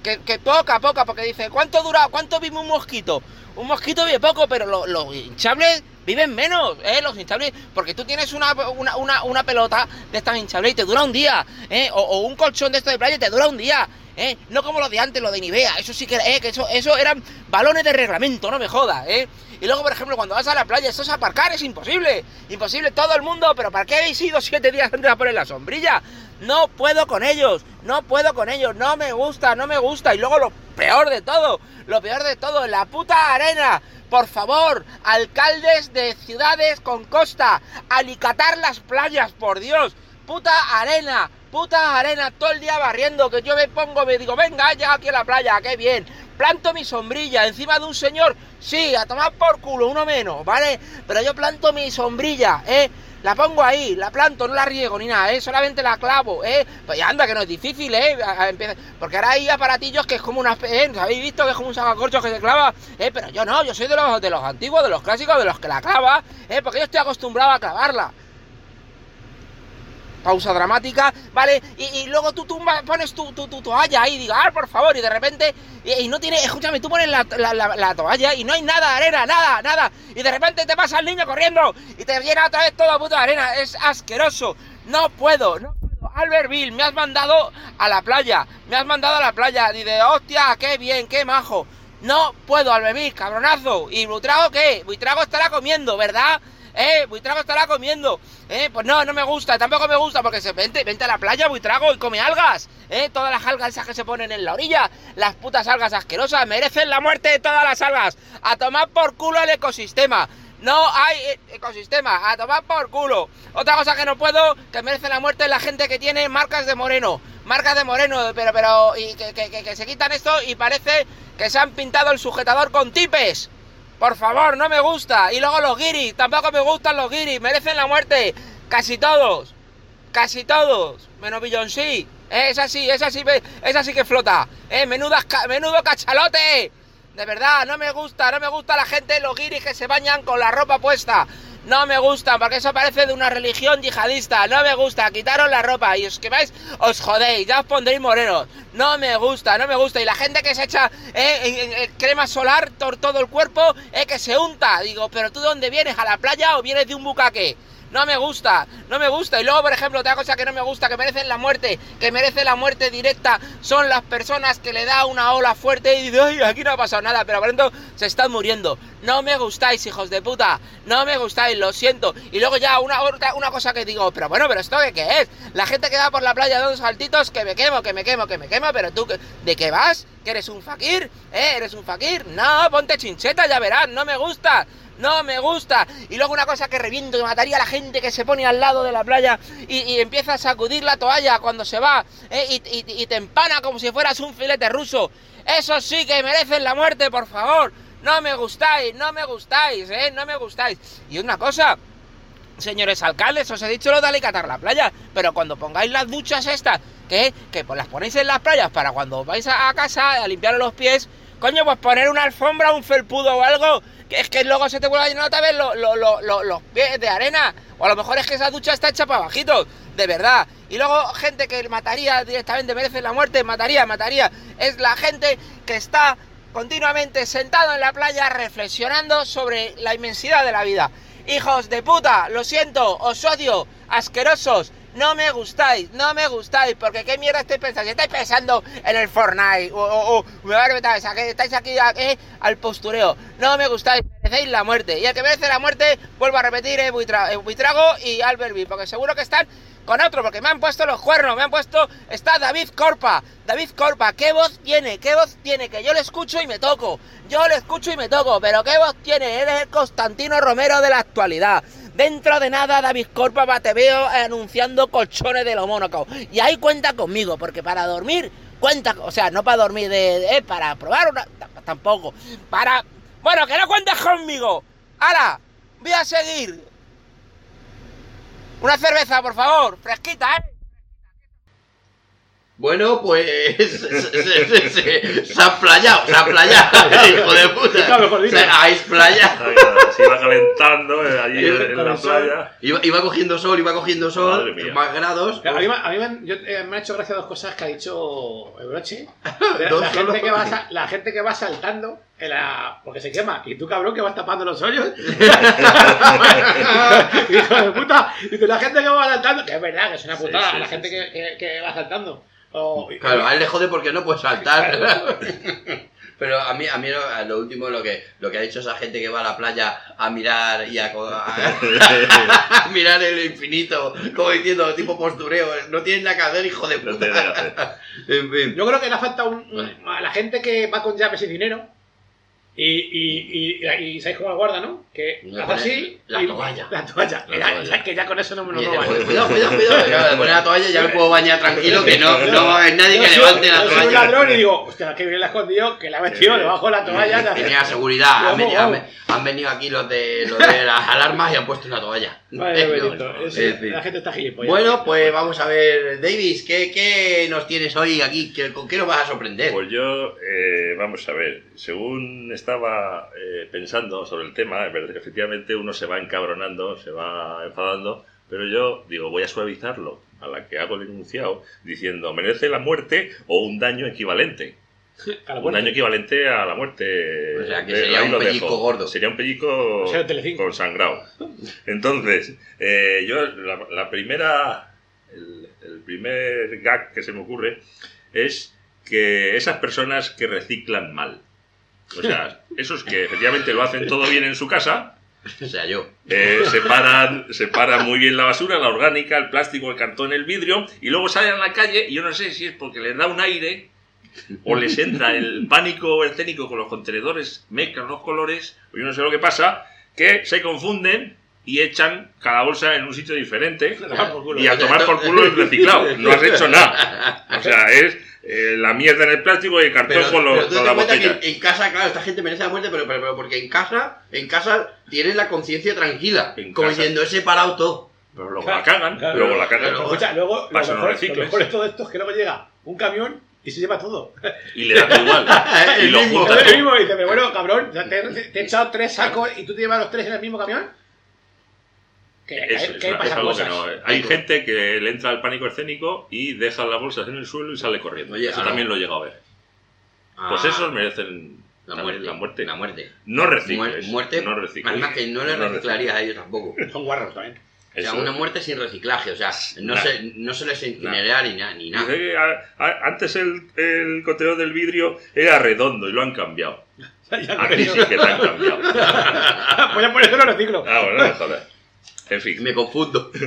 Speaker 6: Que, que poca, poca, porque dice, ¿cuánto dura, cuánto vive un mosquito? Un mosquito vive poco, pero los, los hinchables viven menos, ¿eh? Los hinchables, porque tú tienes una, una, una, una pelota de estas hinchables y te dura un día, ¿eh? O, un colchón de esto de playa te dura un día. ¿Eh? No como lo de antes, lo de Nivea, eso sí que, eh, que eso, eso eran balones de reglamento, no me jodas, ¿eh? Y luego, por ejemplo, cuando vas a la playa, esto es aparcar, es imposible, imposible, todo el mundo, pero ¿para qué habéis ido siete días antes a poner la sombrilla? No puedo con ellos, no puedo con ellos, no me gusta, no me gusta. Y luego lo peor de todo, lo peor de todo, la puta arena. Por favor, alcaldes de ciudades con costa, alicatar las playas, por Dios. Puta arena, puta arena, todo el día barriendo, que yo me pongo, me digo, venga, ya aquí a la playa, qué bien. Planto mi sombrilla encima de un señor, sí, a tomar por culo, uno menos, ¿vale? Pero yo planto mi sombrilla, ¿eh? La pongo ahí, la planto, no la riego ni nada, ¿eh? Solamente la clavo, ¿eh? Pues anda, que no es difícil, ¿eh? Porque ahora hay aparatillos que es como una... ¿eh? ¿Habéis visto que es como un sacacorchos que se clava? ¿Eh? Pero yo no, yo soy de los, de los antiguos, de los clásicos, de los que la clava, ¿eh? Porque yo estoy acostumbrado a clavarla pausa dramática, ¿vale? Y, luego tú tumba, pones tu, tu, toalla ahí y digas, ah, por favor, y de repente, y, no tiene, escúchame, tú pones la, la, la- la toalla y no hay nada arena, nada, nada, y de repente te pasa el niño corriendo y te llena otra vez toda puta arena, es asqueroso, no puedo, no puedo. Albertville, me has mandado a la playa, me has mandado a la playa, dice, hostia, qué bien, qué majo. No puedo, Albertville, cabronazo. ¿Y Buitrago qué? Buitrago estará comiendo, ¿verdad? ¿Eh? Buitrago estará comiendo. ¿Eh? Pues no, no me gusta, tampoco me gusta porque se vente, vente a la playa, Buitrago, y come algas. ¿Eh? Todas las algas esas que se ponen en la orilla, las putas algas asquerosas, merecen la muerte de todas las algas. A tomar por culo el ecosistema. No hay eh, ecosistema, a tomar por culo. Otra cosa que no puedo, que merece la muerte es la gente que tiene marcas de moreno. Marcas de moreno, pero, pero, y que, que- que- que se quitan esto y parece que se han pintado el sujetador con tipes. Por favor, no me gusta. Y luego los guiris, tampoco me gustan los guiris, merecen la muerte. Casi todos. Casi todos. Menos Beyoncé. Eh, esa sí, esa sí, ve- esa sí que flota. Eh, menudo cachalote. De verdad, no me gusta, no me gusta la gente, los guiris que se bañan con la ropa puesta. No me gusta, porque eso parece de una religión yihadista. No me gusta, quitaros la ropa y os que vais, os jodéis, ya os pondréis morenos. No me gusta, no me gusta. Y la gente que se echa eh, crema solar por todo el cuerpo, eh, que se unta. Digo, pero tú de dónde vienes, a la playa o vienes de un bucaque? No me gusta, no me gusta. Y luego, por ejemplo, otra cosa que no me gusta, que merecen la muerte, que merece la muerte directa, son las personas que le da una ola fuerte y dicen, ay, aquí no ha pasado nada, pero por dentro se están muriendo. No me gustáis, hijos de puta. No me gustáis, lo siento. Y luego ya una, una cosa que digo, pero bueno, pero esto de qué es? La gente que va por la playa dando saltitos, que me quemo, que me quemo, que me quemo, pero tú, ¿qué- ¿de qué vas? ¿Que eres un fakir? ¿Eh? ¿Eres un fakir? No, ponte chincheta, ya verás, no me gusta. No me gusta. Y luego una cosa que reviento, que mataría a la gente que se pone al lado de la playa y, empieza a sacudir la toalla cuando se va ¿eh? y, y- y te empana como si fueras un filete ruso. Eso sí que merecen la muerte, por favor. No me gustáis, no me gustáis, ¿eh? No me gustáis. Y una cosa, señores alcaldes, os he dicho lo de alicatar la playa, pero cuando pongáis las duchas estas, que, que pues las ponéis en las playas para cuando vais a, casa a limpiar los pies, coño, pues poner una alfombra, un felpudo o algo, que es que luego se te vuelva llenar otra vez lo- lo- lo- lo- los pies de arena, o a lo mejor es que esa ducha está hecha para bajitos, de verdad. Y luego gente que mataría directamente, merece la muerte, mataría, mataría, es la gente que está continuamente sentado en la playa reflexionando sobre la inmensidad de la vida. Hijos de puta, lo siento, os odio, asquerosos, no me gustáis, no me gustáis, porque qué mierda estáis pensando, estáis pensando en el Fortnite, o, o- o me va a reventar estáis aquí eh, al postureo, no me gustáis, merecéis la muerte, y el que merece la muerte, vuelvo a repetir, es eh, Buitrago y Albert porque seguro que están con otro, porque me han puesto los cuernos, me han puesto, está David Corpa, David Corpa, ¿qué voz tiene? ¿Qué voz tiene? Que yo le escucho y me toco, yo le escucho y me toco, pero ¿qué voz tiene? Eres el Constantino Romero de la actualidad. Dentro de nada, David Corpa, te veo anunciando colchones de los Mónaco. Y ahí cuenta conmigo, porque para dormir, cuenta, o sea, no para dormir, de, eh, para probar una, tampoco. Para, bueno, que no cuentes conmigo. Ahora, voy a seguir. Una cerveza, por favor, fresquita, ¿eh?
Speaker 3: Bueno, pues se, se, se, se, se ha playado, se ha playado, hijo de puta. Se ha explayado.
Speaker 5: Ay, Se iba calentando eh, allí en, la playa.
Speaker 3: Iba, iba cogiendo sol, iba cogiendo sol, más grados.
Speaker 4: A mí, me- a mí me, han- yo- eh, me ha hecho gracia dos cosas que ha dicho el broche. La, gente que va, la gente que va saltando en la, porque se quema. Y tú, cabrón, que vas tapando los hoyos. Hijo de puta. Y tú, la gente que va saltando, que es verdad, que es una
Speaker 5: Sí,
Speaker 4: putada.
Speaker 5: sí,
Speaker 4: la
Speaker 5: sí,
Speaker 4: gente
Speaker 5: sí.
Speaker 4: Que, que, que va saltando. O-
Speaker 3: Claro, a él le jode porque no puede saltar. Pero a mí, a mí lo, a lo último lo que, lo que ha dicho esa gente que va a la playa a mirar y a, co- a- a mirar el infinito, como diciendo tipo postureo, no tienen nada que hacer, hijo de
Speaker 5: No
Speaker 3: puta. En fin.
Speaker 4: Yo creo que le ha faltado un, un- a la gente que va con llaves y dinero. Y, y, y, y, sabéis cómo la guarda, ¿no? Que hace así.
Speaker 3: la
Speaker 4: y-
Speaker 3: toalla.
Speaker 4: La toalla.
Speaker 5: La toalla.
Speaker 4: ya- que ya con eso no me lo roban.
Speaker 3: "Joder, cuidado, cuidado, cuidado. Claro, le pone la toalla y ya me puedo bañar tranquilo, que no, no va a haber nadie que
Speaker 4: soy-
Speaker 3: levante la
Speaker 4: yo soy un
Speaker 3: toalla.
Speaker 4: ladrón y digo, hostia, que bien la escondido, que la ha metido debajo de la toalla.
Speaker 3: Tenía seguridad, han venido, han, han venido aquí los de, los de las alarmas y han puesto una toalla.
Speaker 4: Vale,
Speaker 3: No,
Speaker 4: es-
Speaker 3: fin.
Speaker 4: La gente está gilipollas.
Speaker 3: Bueno, pues vamos a ver, Davis, ¿qué, qué nos tienes hoy aquí? ¿Qué- ¿Con qué nos vas a sorprender?
Speaker 5: Pues yo, eh, vamos a ver, según estaba eh, pensando sobre el tema, es verdad que efectivamente uno se va encabronando, se va enfadando, pero yo digo, voy a suavizarlo a la que hago el enunciado diciendo, merece la muerte o un daño equivalente. Un daño equivalente a la muerte.
Speaker 3: O sea, que
Speaker 5: De-
Speaker 3: sería un
Speaker 5: dejo.
Speaker 3: gordo.
Speaker 5: Sería un pellizco
Speaker 4: O sea,
Speaker 5: consangrado. Entonces, eh, yo la, la primera, el, el primer gag que se me ocurre es que esas personas que reciclan mal. O sea, esos que efectivamente lo hacen todo bien en su casa,
Speaker 3: O sea, yo.
Speaker 5: eh, separan, separan muy bien la basura, la orgánica, el plástico, el cartón, el vidrio, y luego salen a la calle, y yo no sé si es porque les da un aire, o les entra el pánico escénico con los contenedores, mezclan los colores, o yo no sé lo que pasa, que se confunden y echan cada bolsa en un sitio diferente, y a tomar por culo el reciclado. No has hecho nada. O sea, es eh, la mierda en el plástico y el cartón
Speaker 3: Pero,
Speaker 5: con, los-
Speaker 3: pero tú te
Speaker 5: con
Speaker 3: das
Speaker 5: la
Speaker 3: cuenta
Speaker 5: botella.
Speaker 3: que en casa, claro, esta gente merece la muerte, pero, pero, pero porque en casa, en casa tienen la conciencia tranquila.
Speaker 5: En
Speaker 3: como
Speaker 5: casa.
Speaker 3: diciendo, he separado todo.
Speaker 5: Pero luego la cagan,
Speaker 4: Claro,
Speaker 5: luego la cagan.
Speaker 3: claro.
Speaker 4: Escucha, luego, lo
Speaker 5: Para eso no
Speaker 4: mejor, lo todo esto es que luego llega un camión y se lleva todo.
Speaker 5: Y le da todo igual. y
Speaker 3: El
Speaker 5: lo
Speaker 3: mismo.
Speaker 4: el mismo dice, pero bueno, cabrón, te, te he echado tres sacos y tú te llevas los tres en el mismo camión.
Speaker 5: Es,
Speaker 4: hay
Speaker 5: una- es
Speaker 4: pasan
Speaker 5: algo
Speaker 4: cosas.
Speaker 5: que no. Hay gente que le entra el pánico escénico y deja las bolsas en el suelo y sale corriendo.
Speaker 3: Oye,
Speaker 5: Eso
Speaker 3: ah,
Speaker 5: también
Speaker 3: no.
Speaker 5: lo he llegado a ver. Pues
Speaker 3: Ah,
Speaker 5: esos merecen
Speaker 3: la muerte,
Speaker 5: la muerte.
Speaker 3: La muerte.
Speaker 5: No recicles.
Speaker 3: Muer- muerte.
Speaker 5: No recicles.
Speaker 3: Además que no le
Speaker 5: No
Speaker 3: reciclaría a ellos tampoco.
Speaker 4: Son guarros también.
Speaker 3: O sea,
Speaker 5: Eso.
Speaker 3: una muerte sin reciclaje, o sea, no,
Speaker 5: Nah.
Speaker 3: se, no se les incineraría ni, na- ni nada.
Speaker 5: Dice que a- a- antes el, el del vidrio era redondo y lo han cambiado.
Speaker 4: Ya
Speaker 5: A ti sí que te han cambiado.
Speaker 4: Voy a poner el reciclo.
Speaker 5: Ah, bueno, joder. En fin.
Speaker 3: Me confundo.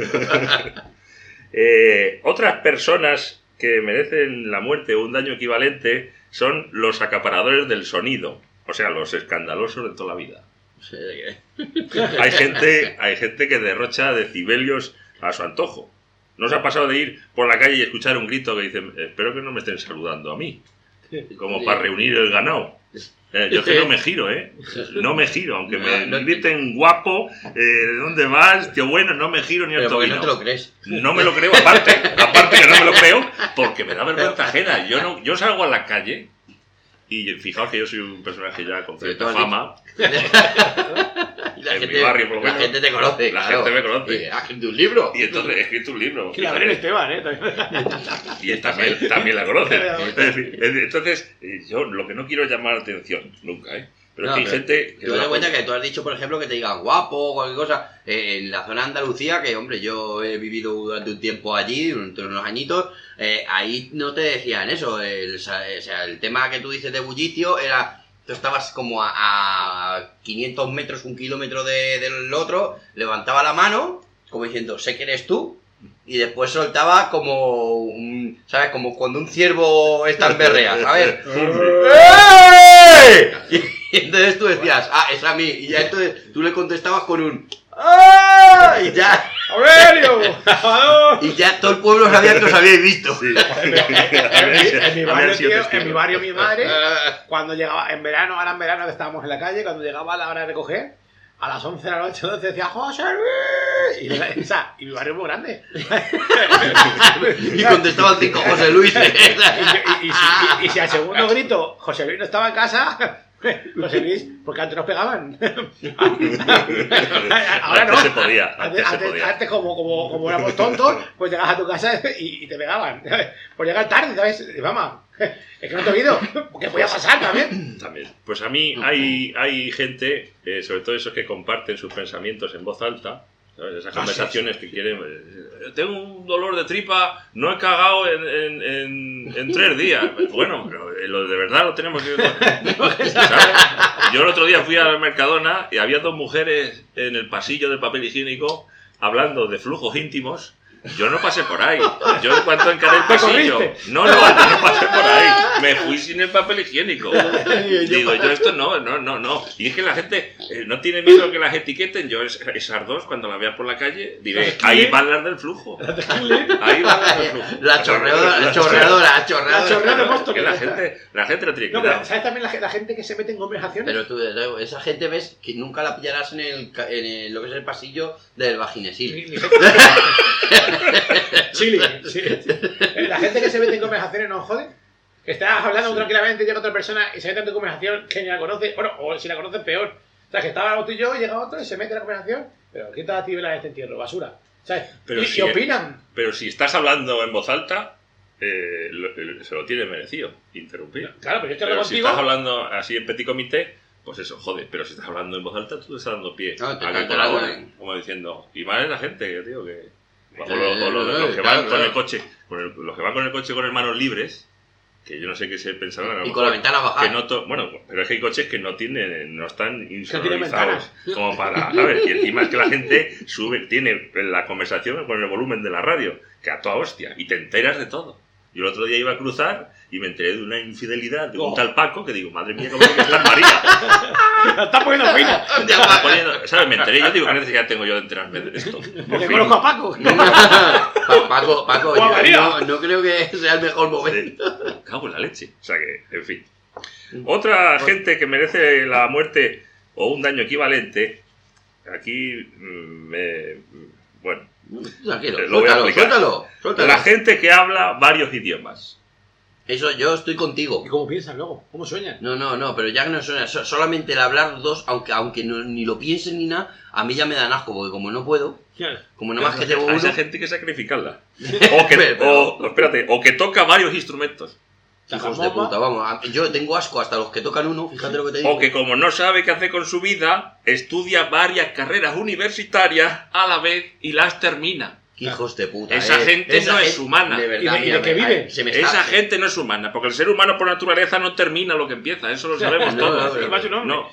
Speaker 5: Eh, otras personas que merecen la muerte o un daño equivalente son los acaparadores del sonido, o sea, los escandalosos de toda la vida. Hay gente, hay gente que derrocha decibelios a su antojo. ¿No se ha pasado de ir por la calle y escuchar un grito que dice, espero que no me estén saludando a mí? Como para reunir el ganado. Eh, yo es que no me giro, ¿eh? No me giro, aunque me
Speaker 3: No, no-
Speaker 5: griten guapo, eh, ¿de dónde vas? Tío bueno, no me giro ni al tobillo.
Speaker 3: no te lo crees.
Speaker 5: No me lo creo, aparte, aparte que no me lo creo, porque me da vergüenza ajena. Yo no, yo salgo a la calle y fijaos que yo soy un personaje ya con cierta
Speaker 3: has
Speaker 5: fama.
Speaker 3: Y la
Speaker 5: En mi
Speaker 3: gente,
Speaker 5: barrio, por lo
Speaker 3: la gente te conoce.
Speaker 5: La
Speaker 3: claro.
Speaker 5: gente me conoce.
Speaker 3: Y, ah, de un libro.
Speaker 5: Y entonces he escrito un libro.
Speaker 4: Y la Belén Esteban, ¿eh? También.
Speaker 5: Y él también, también la fin, Entonces, eh, yo lo que no quiero es llamar la atención, nunca, ¿eh? Pero
Speaker 3: No,
Speaker 5: es que hay
Speaker 3: pero
Speaker 5: gente que...
Speaker 3: Das cuenta que tú has dicho, por ejemplo, que te digan guapo o cualquier cosa. eh, en la zona de Andalucía, que hombre, yo he vivido durante un tiempo allí, durante unos añitos, eh, ahí no te decían eso. El, o sea, el tema que tú dices de bullicio era. Tú estabas como a, a 500 metros, un kilómetro de- del otro, levantaba la mano, como diciendo, sé que eres tú, y después soltaba como un, ¿sabes? Como cuando un ciervo está en berrea, ¿sabes? ¡Eh! Y entonces tú decías, ah, es a mí. Y ya entonces tú le contestabas con un ¡Ah! Y ya,
Speaker 4: ¡Aurelio!
Speaker 3: Y ya todo el pueblo sabía que os habíais visto.
Speaker 5: Sí.
Speaker 4: En mi, en mi
Speaker 5: Habían
Speaker 4: barrio, tío, en mi barrio, mi madre, cuando llegaba, en verano, ahora en verano que estábamos en la calle, cuando llegaba la hora de recoger, a las 11 de la noche, 12 decía, ¡José Y, la- o sea, y mi barrio es muy grande.
Speaker 3: Y contestaban cinco José Luis.
Speaker 4: Y, y- y si, y- y si al segundo grito José Luis no estaba en casa, José Luis, porque antes nos pegaban. Ahora no.
Speaker 5: Antes se podía, antes
Speaker 4: Antes,
Speaker 5: se
Speaker 4: antes-
Speaker 5: podía.
Speaker 4: antes como, como, como éramos tontos, pues llegabas a tu casa y, y te pegaban. Por llegar tarde, ¿sabes? Mamá, es que no te he oído. Porque podía pasar también.
Speaker 5: También. Pues a mí hay, hay gente, eh, sobre todo esos que comparten sus pensamientos en voz alta, ¿sabes? esas
Speaker 4: Ah,
Speaker 5: conversaciones que quieren... eh, Tengo un dolor de tripa, no he cagado en, en- en- en tres días. Bueno, pero eh, lo de verdad lo tenemos que... ¿sabes? Yo el otro día fui a la Mercadona y había dos mujeres en el pasillo del papel higiénico hablando de flujos íntimos. Yo no pasé por ahí. Yo en cuanto encaré el
Speaker 4: ¿Te
Speaker 5: pasillo... No, no, no pasé por ahí. Me fui sin el papel higiénico. Digo, yo esto no, no, no, no. Y es que la gente eh, no tiene miedo que las etiqueten. Yo es- esas dos, cuando las vea por la calle, diré, ahí van las del flujo. Ahí van las del flujo.
Speaker 3: La chorreadora, la chorreadora, la
Speaker 4: La
Speaker 3: chorreadora.
Speaker 4: de Boston.
Speaker 5: Que la gente, la gente no tiene
Speaker 4: No, pero ¿sabes también la, ge- la gente que se mete en conversaciones?
Speaker 3: Pero tú, esa gente ves que nunca la pillarás en, el, ca- en el- lo que es el pasillo del vaginesil.
Speaker 4: Chile, sí. La gente que se mete en conversaciones no jode. Que estás hablando tranquilamente, llega otra persona y se mete en tu conversación que ni la conoce. Bueno, o si la conoces, peor. O sea, que estaba tú y yo y llega otro y se mete en la conversación. Pero ¿qué tal a ti vela de este entierro? Basura. ¿Sabes?
Speaker 5: Pero
Speaker 4: y,
Speaker 5: si-
Speaker 4: opinan.
Speaker 5: Pero si estás hablando en voz alta, eh, lo- lo- se lo tiene merecido interrumpir.
Speaker 4: Claro, pero yo estoy
Speaker 5: Pero
Speaker 4: hablando
Speaker 5: si
Speaker 4: contigo.
Speaker 5: estás hablando así en petit comité, pues eso, joder. Pero si estás hablando en voz alta, tú te estás dando pie
Speaker 3: No, te-
Speaker 5: a que colaboren. Como diciendo, y más es la gente, tío, que... O lo- o lo- los que van con el coche, con el- los que van con el coche con las manos libres, que yo no sé qué se pensarán.
Speaker 3: Y
Speaker 5: mejor,
Speaker 3: con la ventana
Speaker 5: que
Speaker 3: bajada.
Speaker 5: no to- bueno, pero es que hay coches que no tienen, no están insonorizados como para, ¿sabes? Y encima es que la gente sube, tiene la conversación con el volumen de la radio, que a toda hostia, y te enteras de todo. Yo el otro día iba a cruzar y me enteré de una infidelidad de un
Speaker 4: Oh.
Speaker 5: tal Paco que digo, madre mía, cómo es que está María.
Speaker 4: La está poniendo fina.
Speaker 5: Está poniendo- ¿Sabes? Me enteré yo, digo, ¿qué necesidad tengo yo de enterarme de esto? Fin.
Speaker 4: conozco a Paco.
Speaker 3: Pa- Paco, Paco,
Speaker 4: O a
Speaker 3: yo
Speaker 4: María.
Speaker 3: no, no creo que sea el mejor momento.
Speaker 5: Cago en la leche. O sea que, en fin. Otra gente que merece la muerte o un daño equivalente, aquí mm, me. Bueno,
Speaker 3: Tranquilo,
Speaker 5: lo voy a
Speaker 3: suéltalo, suéltalo.
Speaker 5: la gente que habla varios idiomas.
Speaker 3: Eso, yo estoy contigo.
Speaker 4: ¿Y cómo piensas luego? ¿Cómo sueñan?
Speaker 3: No, no, no, pero ya que no suena, so- solamente el hablar dos, aunque aunque no- ni lo piensen ni nada, a mí ya me dan asco, porque como no puedo, como nada más que llevo
Speaker 5: A
Speaker 3: uno,
Speaker 5: esa gente hay que sacrificarla. O que,
Speaker 3: Pero-
Speaker 5: o, espérate, o que toca varios instrumentos.
Speaker 3: hijos de puta, vamos, yo tengo asco hasta los que tocan uno, fíjate lo que te digo.
Speaker 5: O que como no sabe qué hacer con su vida, estudia varias carreras universitarias a la vez y las termina.
Speaker 3: Qué hijos de puta.
Speaker 5: Esa
Speaker 3: eh.
Speaker 5: gente no es humana.
Speaker 3: De verdad,
Speaker 4: ¿Y de- y
Speaker 3: mira,
Speaker 4: de qué
Speaker 3: me-
Speaker 4: vive?
Speaker 3: Se me está-
Speaker 5: Esa gente no es humana, porque el ser humano por naturaleza no termina lo que empieza, eso lo sabemos
Speaker 3: No,
Speaker 5: todos.
Speaker 3: no.
Speaker 5: No, no,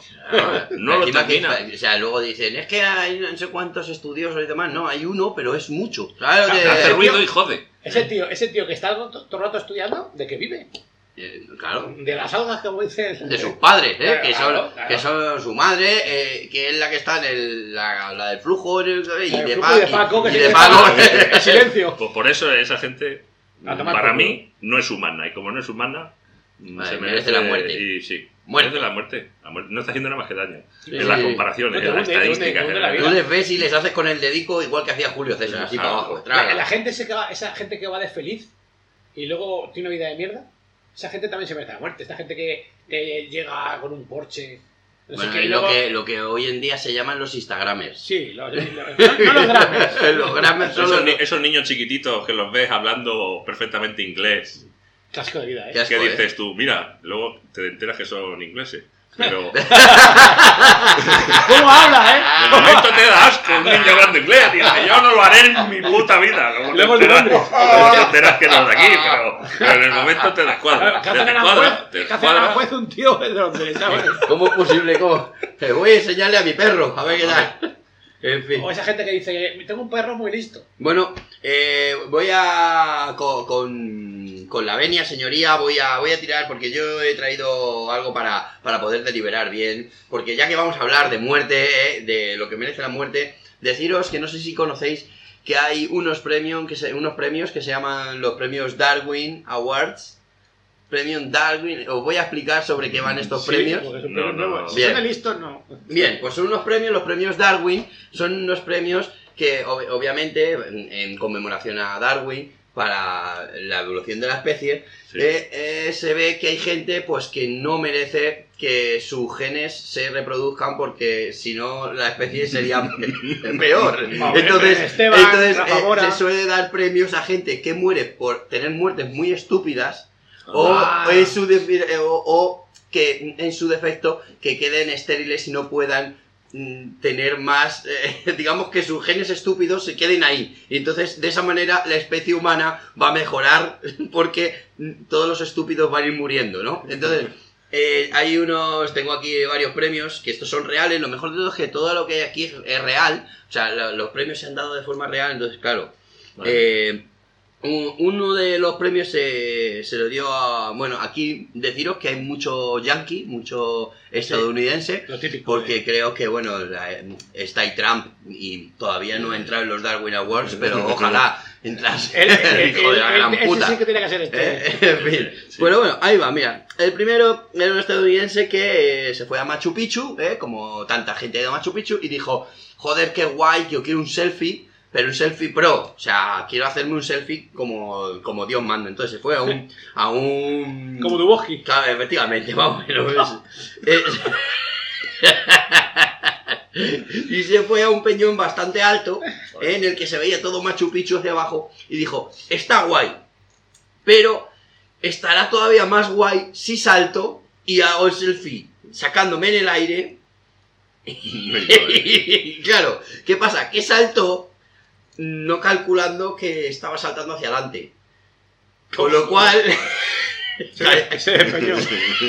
Speaker 5: no lo
Speaker 3: Encima que-
Speaker 5: termina.
Speaker 3: o sea, luego dicen, es que hay no sé cuántos estudiosos y demás. No, hay uno, pero es mucho. ¿Sabes lo que-
Speaker 5: Hace ruido y jode.
Speaker 4: Ese tío, ese tío que está todo todo el rato estudiando, ¿de qué vive?
Speaker 3: Eh, claro.
Speaker 4: De las algas, como dices.
Speaker 3: De sus padres, ¿eh?
Speaker 4: Claro,
Speaker 3: que, son,
Speaker 4: claro.
Speaker 3: que son su madre, eh, que es la que está en el, la, la del flujo y,
Speaker 4: El
Speaker 3: de Pa-
Speaker 4: y de Paco, que
Speaker 3: y
Speaker 4: se
Speaker 3: de Paco.
Speaker 4: en silencio.
Speaker 5: Pues por eso esa gente, para mí, no es humana. Y como no es humana,
Speaker 3: Vale, merece la muerte.
Speaker 5: Y sí,
Speaker 3: Muerte.
Speaker 5: merece la muerte. La muerte No está haciendo nada más que daño.
Speaker 3: Sí,
Speaker 5: en las comparaciones,
Speaker 4: No
Speaker 5: en las estadísticas.
Speaker 4: la.
Speaker 3: Tú les ves y les haces con el dedico igual que hacía Julio César, así
Speaker 5: Ah,
Speaker 3: para abajo.
Speaker 4: La, la gente se que va- esa gente que va de feliz y luego tiene una vida de mierda, esa gente también se merece la muerte. Esta gente que, que llega con un Porsche. No sé
Speaker 3: Bueno,
Speaker 4: qué,
Speaker 3: y
Speaker 4: y
Speaker 3: lo
Speaker 4: luego-
Speaker 3: que, lo que hoy en día se llaman los Instagramers.
Speaker 4: Sí, los, los- no, no los dramas.
Speaker 3: los gramers son
Speaker 5: Esos,
Speaker 3: los...
Speaker 5: ni- esos niños chiquititos que los ves hablando perfectamente inglés.
Speaker 4: Casco de vida,
Speaker 3: Qué
Speaker 4: ¿eh?
Speaker 3: asco,
Speaker 5: que
Speaker 3: ¿eh?
Speaker 5: dices tú, mira, luego te enteras que son ingleses. Pero de
Speaker 4: ¿Cómo habla, eh?
Speaker 5: momento te da asco un niño hablando inglés. Dice, yo no lo haré en mi puta vida. Luego te
Speaker 4: de
Speaker 5: enteras, que no es de aquí, pero, pero en el momento te descuadra.
Speaker 4: ¿Qué
Speaker 5: Te descuadra, te
Speaker 4: ¿Qué hacen en
Speaker 5: descuadra.
Speaker 4: Aranjuez un tío de.
Speaker 3: ¿Cómo es posible? ¿Cómo? Te voy a enseñarle a mi perro, a ver qué tal. En fin.
Speaker 4: O esa gente que dice, tengo un perro muy listo.
Speaker 3: Bueno, eh, voy a. co- Con, con la venia, señoría, voy a, voy a tirar porque yo he traído algo para, para poder deliberar bien. Porque ya que vamos a hablar de muerte, eh, de lo que merece la muerte, deciros que no sé si conocéis que hay unos premios que se, unos premios que se llaman los premios Darwin Awards. Premium Darwin. Os voy a explicar sobre qué van estos
Speaker 4: Sí,
Speaker 3: premios.
Speaker 5: No,
Speaker 4: perro
Speaker 5: no,
Speaker 4: nuevo.
Speaker 5: no.
Speaker 4: Si
Speaker 3: Bien.
Speaker 4: listo, no.
Speaker 3: Bien, pues son unos premios, los premios Darwin, son unos premios que ob- obviamente, en, en conmemoración a Darwin, para la evolución de la especie,
Speaker 5: Sí.
Speaker 3: eh, eh, se ve que hay gente pues que no merece que sus genes se reproduzcan porque si no la especie sería peor. Entonces,
Speaker 4: Esteban,
Speaker 3: entonces eh,
Speaker 4: Mora.
Speaker 3: se suele dar premios a gente que muere por tener muertes muy estúpidas o,
Speaker 4: Ah.
Speaker 3: en su defi- eh, o- o que en su defecto que queden estériles y no puedan mm, tener más, eh, digamos que sus genes estúpidos se queden ahí. Y entonces de esa manera la especie humana va a mejorar porque mm, todos los estúpidos van a ir muriendo, ¿no? Entonces... eh, hay unos, tengo aquí varios premios que estos son reales. Lo mejor de todo es que todo lo que hay aquí es, real. O sea, lo- los premios se han dado de forma real. Entonces, claro,
Speaker 5: Vale.
Speaker 3: eh, uno de los premios se, se lo dio a. Bueno, aquí deciros que hay mucho yankee, mucho estadounidense.
Speaker 4: Lo típico.
Speaker 3: Porque creo que, bueno, está ahí Trump y todavía no ha entrado en los Darwin Awards, pero ojalá entrase.
Speaker 4: El, el-
Speaker 3: hijo de la
Speaker 4: el-
Speaker 3: gran puta.
Speaker 4: sí que tiene que ser este.
Speaker 3: Eh, en fin. Bueno, bueno, ahí va, mira. El primero era un estadounidense que eh, se fue a Machu Picchu, eh, como tanta gente ha ido a Machu Picchu, y dijo, joder, qué guay, que yo quiero un selfie, pero un selfie pro. O sea, quiero hacerme un selfie como, como Dios manda. Entonces se fue a un... A un
Speaker 4: Como Duboski.
Speaker 3: Claro, efectivamente, vamos. y se fue a un peñón bastante alto, eh, en el que se veía todo Machu Picchu hacia abajo, y dijo, está guay, pero estará todavía más guay si salto y hago el selfie sacándome en el aire. y claro, ¿qué pasa? Que saltó no calculando que estaba saltando hacia adelante. Con lo cual,
Speaker 4: Se, se despeñó.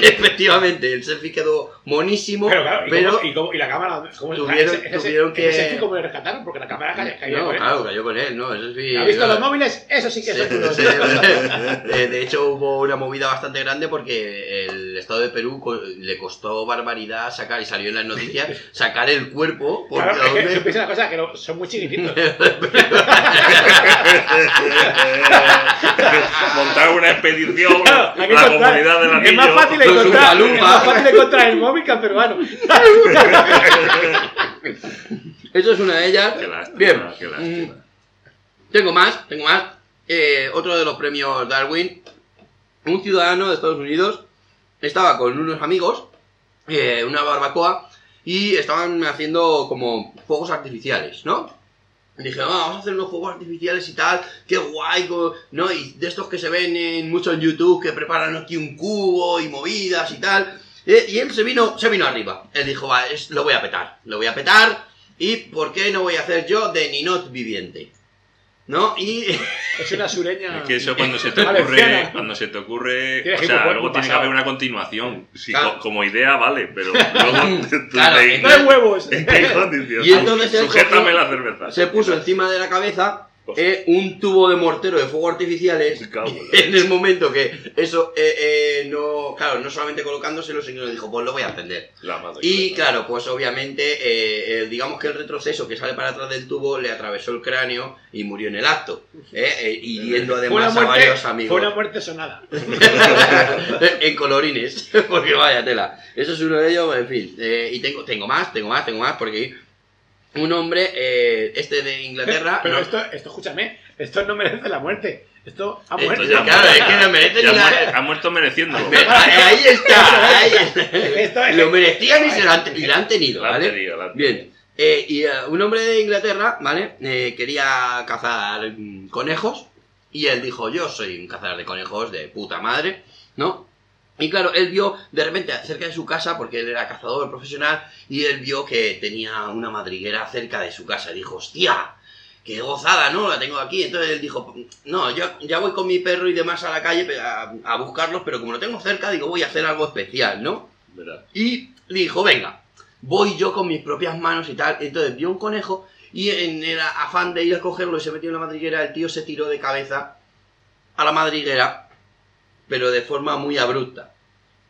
Speaker 3: efectivamente, el selfie quedó monísimo,
Speaker 4: Pero claro, ¿y,
Speaker 3: pero
Speaker 4: cómo, y, cómo- y la cámara? ¿cómo,
Speaker 3: Tuvieron-
Speaker 4: ese, ese-
Speaker 3: tuvieron
Speaker 4: ese
Speaker 3: que-
Speaker 4: selfie ¿Cómo le rescataron? Porque la cámara cayó. cayó
Speaker 3: no,
Speaker 4: con él.
Speaker 3: claro, cayó con él, ¿no? Eso sí,
Speaker 4: ¿Ha visto
Speaker 3: no,
Speaker 4: los móviles? Eso sí que es
Speaker 3: se- eh, de hecho, hubo una movida bastante grande porque el Estado de Perú co- le costó barbaridad sacar, y salió en las noticias, sacar el cuerpo. Porque
Speaker 4: Claro, es que la cosa que no- son muy chiquititos.
Speaker 5: Montar una expedición
Speaker 4: Claro,
Speaker 5: a
Speaker 4: hay que
Speaker 5: la
Speaker 4: encontrar-
Speaker 5: comunidad del anillo.
Speaker 4: es más fácil encontrar, es más fácil encontrar el móvil que al peruano.
Speaker 3: Eso es una de ellas.
Speaker 5: Qué lástima,
Speaker 3: Bien.
Speaker 5: qué lástima.
Speaker 3: Mm, Tengo más, tengo más. Eh, otro de los premios Darwin. Un ciudadano de Estados Unidos estaba con unos amigos, eh, una barbacoa, y estaban haciendo como fuegos artificiales, ¿no? Dije, "Ah, vamos a hacer unos fuegos artificiales y tal, qué guay, ¿no? Y de estos que se ven en, mucho en YouTube, que preparan aquí un cubo y movidas y tal. Eh, y él se vino, se vino arriba. Él dijo, va, lo voy a petar, lo voy a petar, y ¿por qué no voy a hacer yo de ninot viviente? ¿No? Y
Speaker 4: Es una sureña.
Speaker 5: Es que eso cuando se te ocurre, cuando se te ocurre, o sea, luego tiene que haber una continuación.
Speaker 3: Claro.
Speaker 5: co- como idea vale, pero luego
Speaker 3: Claro,
Speaker 5: te-
Speaker 4: ¡No hay huevos!
Speaker 5: ¿En qué condiciones?
Speaker 3: Y entonces él
Speaker 5: Sujétame
Speaker 3: cogió-
Speaker 5: la cerveza.
Speaker 3: se puso encima de la cabeza eh, un tubo de mortero de fuego artificiales.
Speaker 5: En
Speaker 3: el momento que eso, eh, eh, no, claro, no solamente colocándoselo, sino que dijo, pues lo voy a encender. Y claro, pues obviamente, eh, eh, digamos que el retroceso que sale para atrás del tubo le atravesó el cráneo y murió en el acto, eh, eh, hiriendo
Speaker 4: Fue
Speaker 3: además a varios
Speaker 4: fue
Speaker 3: amigos.
Speaker 4: una muerte sonada.
Speaker 3: en colorines, porque vaya tela. Eso es uno de ellos, en fin. eh, y tengo, tengo más, tengo más, tengo más, porque un hombre, eh, este de Inglaterra,
Speaker 4: Pero
Speaker 3: no-
Speaker 4: esto, esto, escúchame, esto no merece la muerte. Esto ha
Speaker 5: Esto
Speaker 4: muerto.
Speaker 5: ya
Speaker 3: Claro, es que no merece
Speaker 5: ya
Speaker 3: ni
Speaker 5: ha
Speaker 3: la-
Speaker 5: muer- ha muerto mereciéndolo.
Speaker 3: Me- ahí está, ahí está.
Speaker 4: Esto es-
Speaker 3: Lo merecían y, se lo han, y lo han tenido, ¿vale?
Speaker 5: tenido, la han
Speaker 3: Bien. Eh, y eh, un hombre de Inglaterra, ¿vale? Eh, quería cazar mm, conejos. Y él dijo, yo soy un cazador de conejos de puta madre, ¿no? Y claro, él vio de repente cerca de su casa, porque él era cazador profesional, y él vio que tenía una madriguera cerca de su casa. Y dijo, hostia, qué gozada, ¿no? La tengo aquí. Entonces él dijo, no, yo ya voy con mi perro y demás a la calle a, a buscarlos, pero como lo tengo cerca, digo, voy a hacer algo especial, ¿no?
Speaker 5: Verá.
Speaker 3: Y le dijo, venga, voy yo con mis propias manos y tal. Entonces vio un conejo y en el afán de ir a cogerlo y se metió en la madriguera, el tío se tiró de cabeza a la madriguera, pero de forma muy abrupta.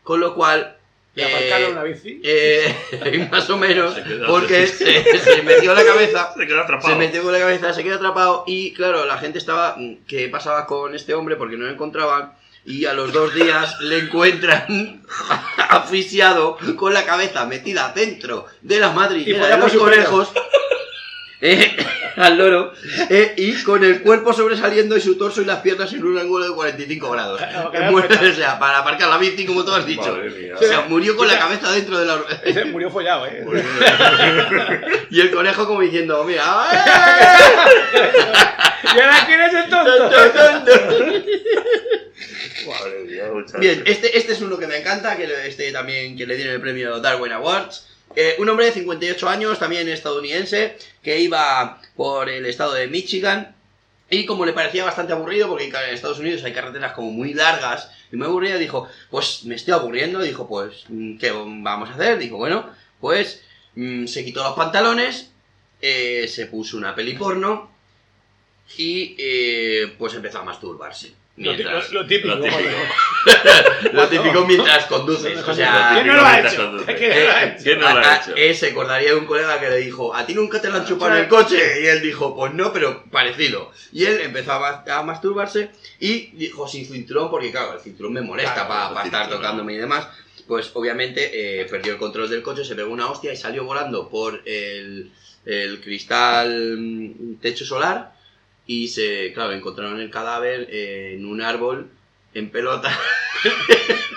Speaker 3: Con lo cual...
Speaker 4: Le
Speaker 3: eh,
Speaker 4: aparcaron una bici.
Speaker 3: eh, más o menos, porque se, se metió la cabeza
Speaker 5: Se quedó atrapado.
Speaker 3: se metió con la cabeza, se quedó atrapado y claro, la gente estaba, mm, ¿qué pasaba con este hombre? Porque no lo encontraban y a los dos días le encuentran asfixiado con la cabeza metida dentro de las
Speaker 4: Y
Speaker 3: madrigueras
Speaker 4: follaba
Speaker 3: de los conejos. Eh, al loro, eh, y con el cuerpo sobresaliendo y su torso y las piernas en un ángulo de 45 grados.
Speaker 4: Claro, que
Speaker 3: Eh, muere- o sea, para aparcar la bici, como tú has dicho.
Speaker 5: Madre mía.
Speaker 3: O sea, murió con la cabeza dentro de la...
Speaker 4: Ese murió follado, ¿eh?
Speaker 3: Y el conejo como diciendo, mira...
Speaker 4: ¿Y ahora quién es el tonto?
Speaker 5: Madre mía, muchacho.
Speaker 3: Bien, este, este es uno que me encanta, que le- este también que le dieron el premio Darwin Awards. Eh, un hombre de 58 años, también estadounidense, que iba por el estado de Michigan y como le parecía bastante aburrido, porque en Estados Unidos hay carreteras como muy largas y muy aburridas, dijo, pues me estoy aburriendo, dijo, pues, mm, ¿qué vamos a hacer? Dijo, bueno, pues mm, se quitó los pantalones, eh, se puso una peli porno y eh, pues empezó a masturbarse. Mientras,
Speaker 4: lo- típico.
Speaker 5: Lo típico.
Speaker 3: lo típico mientras conduces, o sea...
Speaker 4: ¿Quién no lo ha hecho? ¿Quién no lo ha hecho?
Speaker 3: Eh, se acordaría de un colega que le dijo, ¿a ti nunca te lo han chupado en el coche? Y él dijo, pues no, pero parecido. Y él empezó a, ma- a masturbarse y dijo, sin cinturón, porque claro, el cinturón me molesta
Speaker 5: Claro,
Speaker 3: para estar tocándome y demás. Pues obviamente eh, perdió el control del coche, se pegó una hostia y salió volando por el, el cristal mm, techo solar y se, claro, encontraron el cadáver eh, en un árbol en pelota.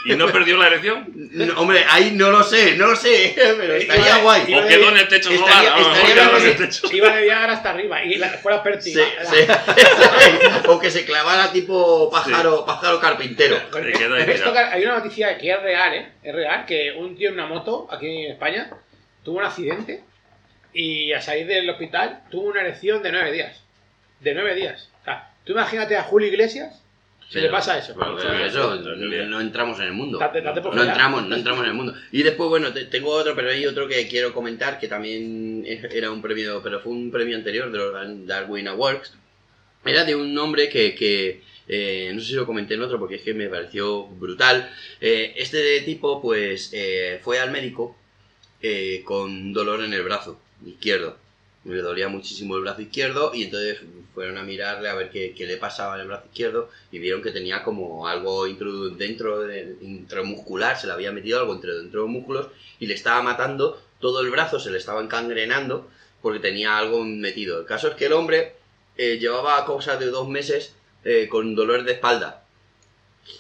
Speaker 5: ¿Y no perdió la erección?
Speaker 3: No, hombre, ahí no lo sé, no lo sé, pero estaría
Speaker 4: Iba-
Speaker 3: guay.
Speaker 5: ¿O quedó en el techo solar?
Speaker 3: Estaría-
Speaker 5: A lo mejor
Speaker 3: estaría
Speaker 5: quedó en el techo.
Speaker 4: Iba de viajar hasta arriba y la, fuera pértiga.
Speaker 3: Sí, sí. o que se clavara tipo pájaro, pájaro carpintero.
Speaker 4: Esto hay una noticia que es real, ¿eh? Es real, que un tío en una moto aquí en España tuvo un accidente y a salir del hospital tuvo una erección de nueve días. De nueve días. O sea, tú imagínate a Julio Iglesias si le pasa eso.
Speaker 3: Pero, pero eso, no entramos en el mundo.
Speaker 4: Date- date por
Speaker 3: No entramos, no entramos en el mundo. Y después, bueno, te- tengo otro, pero hay otro que quiero comentar que también era un premio, pero fue un premio anterior de los Darwin Awards. Era de un hombre que, que eh, no sé si lo comenté en otro porque es que me pareció brutal. Eh, este tipo, pues, eh, fue al médico eh, con dolor en el brazo izquierdo. Le dolía muchísimo el brazo izquierdo y entonces fueron a mirarle a ver qué, le pasaba en el brazo izquierdo y vieron que tenía como algo dentro de, intramuscular, se le había metido algo entre dentro de los músculos y le estaba matando todo el brazo, se le estaba encangrenando porque tenía algo metido. El caso es que el hombre eh, llevaba cosas de dos meses eh, con dolor de espalda.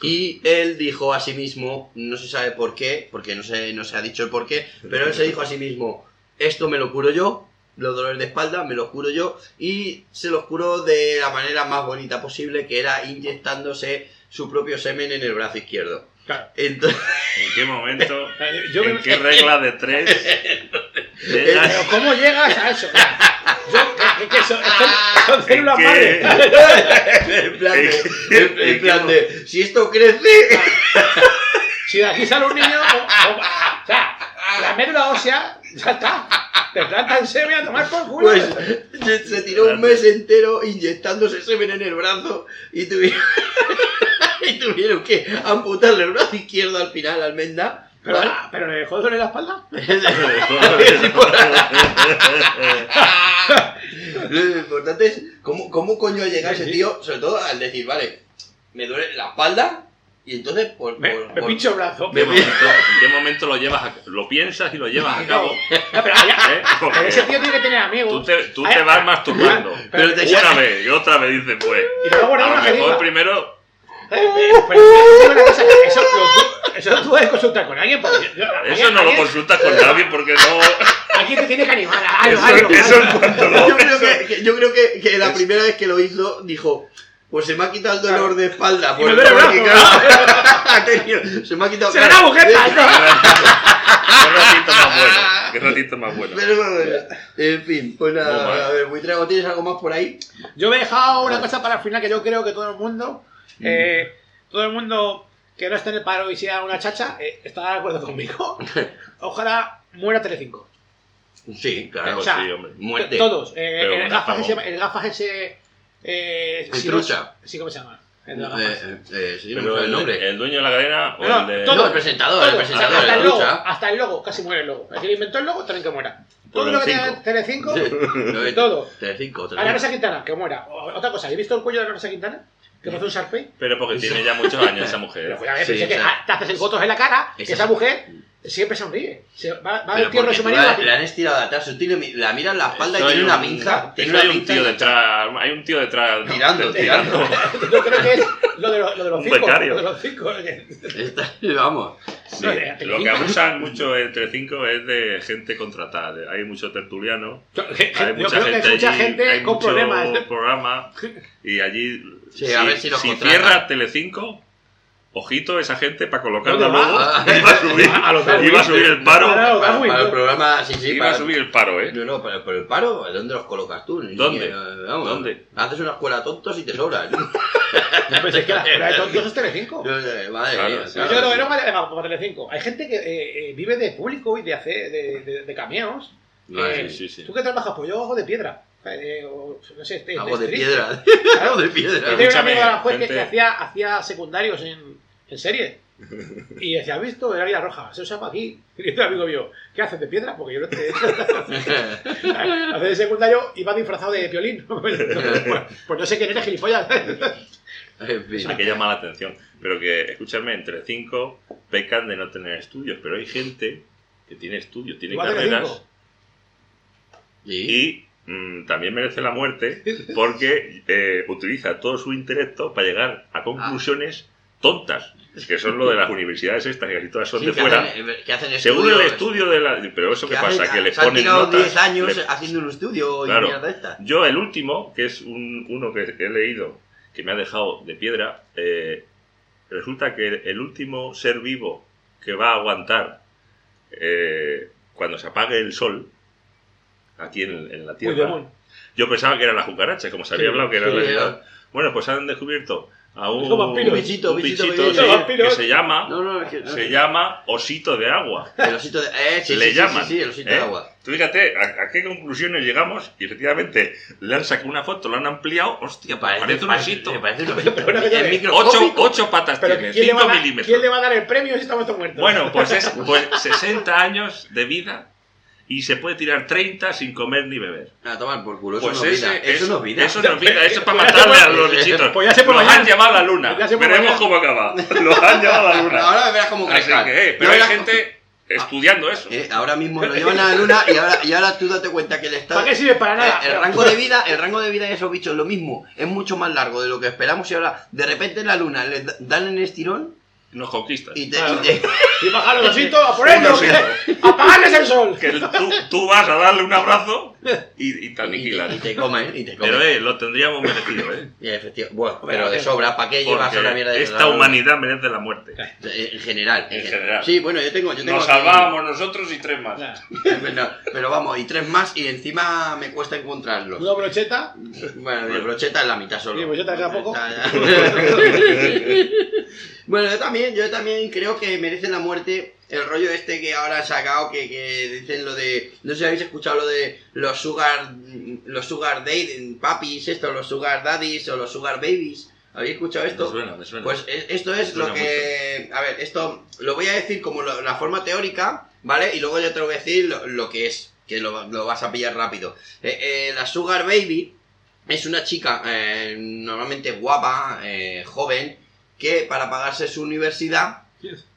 Speaker 3: Y él dijo a sí mismo, no se sabe por qué, porque no se, no se ha dicho el por qué, pero él se dijo a sí mismo, esto me lo curo yo, los dolores de espalda me los curo yo, y se los curó de la manera más bonita posible, que era inyectándose su propio semen en el brazo izquierdo.
Speaker 4: Claro.
Speaker 3: Entonces,
Speaker 5: ¿En qué momento?
Speaker 4: Yo
Speaker 5: ¿En
Speaker 4: me-
Speaker 5: qué regla de tres?
Speaker 4: Pero? ¿cómo llegas a eso? Yo, que- son, células
Speaker 5: qué?
Speaker 4: madre.
Speaker 3: en plan de, en- en plan de, si esto crece...
Speaker 4: Si de aquí sale un niño, o, o- o sea, la médula ósea, ya está. Te plantan semen a tomar por culo.
Speaker 3: Pues se, tiró un mes entero inyectándose semen en el brazo y tuvieron, y tuvieron que amputarle el brazo izquierdo al final, almenda.
Speaker 4: pero,
Speaker 3: ¿vale?
Speaker 4: pero le dejó doler la espalda.
Speaker 3: Lo importante es cómo, cómo coño llega ese
Speaker 4: Sí, sí.
Speaker 3: tío, sobre todo al decir, vale, me duele la espalda y entonces por...
Speaker 4: Me,
Speaker 3: por-
Speaker 4: me
Speaker 3: por-
Speaker 4: pincho brazo.
Speaker 5: ¿En qué momento, en qué momento lo llevas a- lo piensas y lo llevas a cabo?
Speaker 4: No, pero, allá-
Speaker 5: ¿eh? Porque
Speaker 4: pero ese tío tiene que tener amigos.
Speaker 5: tú te, tú
Speaker 4: Ay,
Speaker 5: te vas masturbando.
Speaker 3: Pero te
Speaker 5: Una vez y otra vez dices, pues.
Speaker 4: Y luego
Speaker 5: A lo mejor primero.
Speaker 4: Eh, eh, pero cosa, eso, lo, tú, eso lo tú puedes consultar con alguien. Porque yo-
Speaker 5: Eso
Speaker 4: alguien-
Speaker 5: no lo consultas con nadie porque no.
Speaker 4: Alguien te tiene que animar a algo,
Speaker 5: Eso,
Speaker 4: algo,
Speaker 5: eso
Speaker 4: algo.
Speaker 5: en cuanto lo.
Speaker 3: Yo creo que,
Speaker 5: eso-
Speaker 3: que- yo creo que, que la primera vez que lo hizo dijo, pues se me ha quitado el dolor de espalda.
Speaker 4: Y
Speaker 3: por
Speaker 4: me duele el
Speaker 3: porque,
Speaker 4: brazo.
Speaker 3: claro, ha tenido- se me ha quitado...
Speaker 4: ¡Se le da
Speaker 3: claro,
Speaker 4: agujeta!
Speaker 5: Qué ratito más bueno. Qué ratito más bueno.
Speaker 3: Pero bueno, en fin, pues
Speaker 5: Muy
Speaker 3: nada, a ver, Buitrago, ¿tienes algo más por ahí?
Speaker 4: Yo me he dejado una cosa para el final que yo creo que todo el mundo, eh, todo el mundo que no esté en el paro y sea una chacha, eh, estará de acuerdo conmigo. Ojalá muera Telecinco.
Speaker 3: Sí, claro.
Speaker 4: O sea,
Speaker 5: sí, hombre.
Speaker 3: Muerte.
Speaker 4: Todos. Eh, el, gafas ese, el gafas ese. Eh,
Speaker 3: El
Speaker 4: sí,
Speaker 3: trucha.
Speaker 4: Sí, ¿cómo se llama? El de las
Speaker 3: Eh, eh, eh, sí,
Speaker 5: Pero
Speaker 3: el
Speaker 5: el,
Speaker 3: nombre.
Speaker 5: el dueño de la cadena o
Speaker 4: No,
Speaker 5: el de.
Speaker 4: todo.
Speaker 3: No, el presentador, el
Speaker 4: Todo.
Speaker 3: presentador,
Speaker 4: hasta,
Speaker 3: el
Speaker 4: el logo, hasta el logo, casi muere el logo. El que inventó el logo también que muera.
Speaker 5: Por
Speaker 4: Todo lo que tenga
Speaker 5: cinco.
Speaker 4: Telecinco,
Speaker 3: de-
Speaker 4: todo.
Speaker 3: Telecinco,
Speaker 4: A la. Rosa Quintana, que muera. Otra cosa, ¿habéis visto el cuello de la Rosa Quintana? Que parece un Sharpay.
Speaker 5: Pero porque tiene ya muchos años esa mujer.
Speaker 4: Pero, pues, a ver,
Speaker 3: Sí,
Speaker 4: pensé que
Speaker 3: sí.
Speaker 4: te haces el fotos en la cara, que
Speaker 3: Esa
Speaker 4: esa
Speaker 3: es-
Speaker 4: mujer siempre sonríe. Se va, va tierno
Speaker 3: porque
Speaker 4: de su marido.
Speaker 3: la, la han estirado de atrás, tiene- la mira en la espalda y tiene una
Speaker 5: un-
Speaker 3: pinza. Tiene una
Speaker 5: hay un
Speaker 3: pinza
Speaker 5: tío
Speaker 3: enganchada.
Speaker 5: detrás. Hay un tío detrás. ¿no?
Speaker 3: Tirando, tirando.
Speaker 4: Yo creo que es lo de, lo, lo de los
Speaker 5: Un
Speaker 4: cinco.
Speaker 5: becario.
Speaker 4: Lo de los cinco.
Speaker 3: Está- vamos.
Speaker 5: Sí,
Speaker 4: No, de
Speaker 5: Lo que abusan mucho en Telecinco es de gente contratada. Hay mucho tertuliano.
Speaker 4: Yo,
Speaker 5: Hay
Speaker 4: yo
Speaker 5: mucha gente
Speaker 4: mucha
Speaker 5: allí,
Speaker 4: gente
Speaker 5: hay
Speaker 4: con
Speaker 5: mucho
Speaker 4: problemas.
Speaker 5: programa y allí
Speaker 3: Sí, a ver si contratan.
Speaker 5: cierra Telecinco ojito esa gente para colocarla luego
Speaker 3: Ah.
Speaker 5: iba a subir iba a subir el paro
Speaker 3: Para, para el
Speaker 4: ¿no?
Speaker 3: programa, sí, sí.
Speaker 5: iba
Speaker 3: para-
Speaker 5: a subir el paro eh
Speaker 3: No, no, pero, pero el paro, ¿dónde los colocas tú?
Speaker 5: ¿Dónde?
Speaker 3: vamos,
Speaker 5: ¿Dónde?
Speaker 3: Haces una escuela tontos y te sobran.
Speaker 4: No pensé que la escuela de tontos es Telecinco.
Speaker 3: Yo, eh, Madre
Speaker 5: Claro,
Speaker 3: mía,
Speaker 5: sí.
Speaker 4: Yo
Speaker 3: claro.
Speaker 4: que no vale para Telecinco. Hay gente que eh, eh, vive de público y de hacer de, de, de cameos.
Speaker 3: Vale,
Speaker 4: Eh,
Speaker 5: sí, sí.
Speaker 4: ¿Tú qué trabajas? Pues yo hago de piedra. Eh, o, no sé, este,
Speaker 3: Hago de
Speaker 4: street.
Speaker 3: piedra.
Speaker 4: Claro.
Speaker 3: Hago de
Speaker 4: Yo
Speaker 3: piedra.
Speaker 4: tenía un amigo de Aranjuez que,
Speaker 5: gente-
Speaker 4: que hacía, hacía secundarios en, en serie. Y decía, ¿has visto el área roja? Se usa para aquí. Y este amigo mío, ¿qué haces de piedra? Porque yo no te. Hace de secundario y va disfrazado de piolín. pues, pues no sé quién eres, gilipollas.
Speaker 5: Que llamar la atención pero que escúchame en Telecinco pecan de no tener estudios pero hay gente que tiene estudios tiene carreras
Speaker 3: y
Speaker 5: mm, también merece la muerte porque eh, utiliza todo su intelecto para llegar a conclusiones tontas, que son lo de las universidades estas, que casi todas son
Speaker 3: sí,
Speaker 5: de
Speaker 3: que
Speaker 5: fuera.
Speaker 3: hacen- eh, que hacen
Speaker 5: Según el estudio de la... Pero eso qué
Speaker 3: que
Speaker 5: pasa,
Speaker 3: hacen-
Speaker 5: que le
Speaker 3: se han
Speaker 5: ponen notas...
Speaker 3: 10 años
Speaker 5: le-
Speaker 3: haciendo un estudio y
Speaker 5: Claro.
Speaker 3: mierda esta.
Speaker 5: Yo el último, que es un, uno que he leído, que me ha dejado de piedra, eh, resulta que el último ser vivo que va a aguantar eh, cuando se apague el sol, aquí en, en la Tierra, yo pensaba que era la cucaracha, como se había
Speaker 4: Sí,
Speaker 5: hablado que era
Speaker 3: sí,
Speaker 5: la-
Speaker 3: era.
Speaker 5: Bueno, pues han descubierto a un, un
Speaker 3: Bichito, bichito
Speaker 5: bichito, sí,
Speaker 4: Vampiros.
Speaker 5: que se llama,
Speaker 3: No, no, es que. no,
Speaker 5: se llama osito de agua.
Speaker 3: El osito de. Eh, sí,
Speaker 5: le
Speaker 3: sí,
Speaker 5: llaman.
Speaker 3: Sí, sí, el osito
Speaker 5: ¿eh?
Speaker 3: de agua.
Speaker 5: Tú fíjate a, a qué conclusiones llegamos y efectivamente le han sacado una foto, lo han ampliado, hostia, pues parece, un osito.
Speaker 3: Me parece un osito.
Speaker 4: Pero que
Speaker 3: Es
Speaker 4: tiene
Speaker 5: Ocho, ocho patas
Speaker 4: Pero
Speaker 5: tiene,
Speaker 4: ¿quién le, va
Speaker 5: 5
Speaker 4: a dar,
Speaker 5: milímetros.
Speaker 4: ¿quién le va a dar el premio si estamos muertos?
Speaker 5: Bueno, pues es pues 60 años de vida y se puede tirar 30 sin comer ni beber.
Speaker 3: A tomar por culo. Eso
Speaker 5: Pues
Speaker 3: no es
Speaker 5: ese,
Speaker 3: vida. Eso no es vida.
Speaker 5: Eso no es vida, eso es para
Speaker 4: Pues
Speaker 5: matarle a los bichitos.
Speaker 4: pues ya se puede
Speaker 5: Los han llevado a la luna. Veremos
Speaker 4: mañana.
Speaker 5: cómo acaba. Los han llevado a la luna.
Speaker 3: Ahora verás cómo
Speaker 5: que, eh, pero hay gente estudiando eso.
Speaker 3: Eh, ahora mismo lo llevan a la luna y ahora, y ahora tú date cuenta que el estado.
Speaker 4: ¿Para qué sirve? Para nada.
Speaker 3: Eh, El rango de vida, el rango de vida de esos bichos es lo mismo, es mucho más largo de lo que esperamos y ahora de repente en la luna les da- dan en estirón
Speaker 5: Nos conquistan.
Speaker 3: y te,
Speaker 4: Claro.
Speaker 3: y te-
Speaker 4: Y bajar los ositos, a por ellos,
Speaker 5: osito.
Speaker 4: apagarles el sol.
Speaker 5: Que tú, tú vas a darle un abrazo y, y te
Speaker 3: y te,
Speaker 5: aniquilan.
Speaker 3: y te comen, y te comen.
Speaker 5: Pero eh, lo tendríamos merecido, ¿eh?
Speaker 3: Y bueno, pero de
Speaker 4: hace-
Speaker 3: sobra, ¿para qué llevas una mierda de
Speaker 5: esta humanidad merece la muerte.
Speaker 3: En general,
Speaker 5: En general.
Speaker 3: Sí, bueno, yo tengo, yo tengo
Speaker 5: Nos salvábamos nosotros y tres más.
Speaker 3: No, pero vamos, y tres más y encima me cuesta encontrarlos.
Speaker 4: Una brocheta.
Speaker 3: Bueno, de brocheta en la mitad solo.
Speaker 4: Sí, brocheta queda poco.
Speaker 3: Bueno, yo también, yo también creo que merece la muerte el rollo este que ahora han sacado, que, que dicen lo de... No sé si habéis escuchado lo de los sugar... Los sugar daddy, papis, esto, los sugar daddies o los sugar babies. ¿Habéis escuchado esto?
Speaker 5: Me suena, me suena.
Speaker 3: Pues e- esto es lo que... A ver, esto lo voy a decir como lo- la forma teórica, ¿vale? Y luego yo te lo voy a decir lo, lo que es, que lo, lo vas a pillar rápido. Eh, eh, la Sugar Baby es una chica eh, normalmente guapa, eh, joven, que para pagarse su universidad,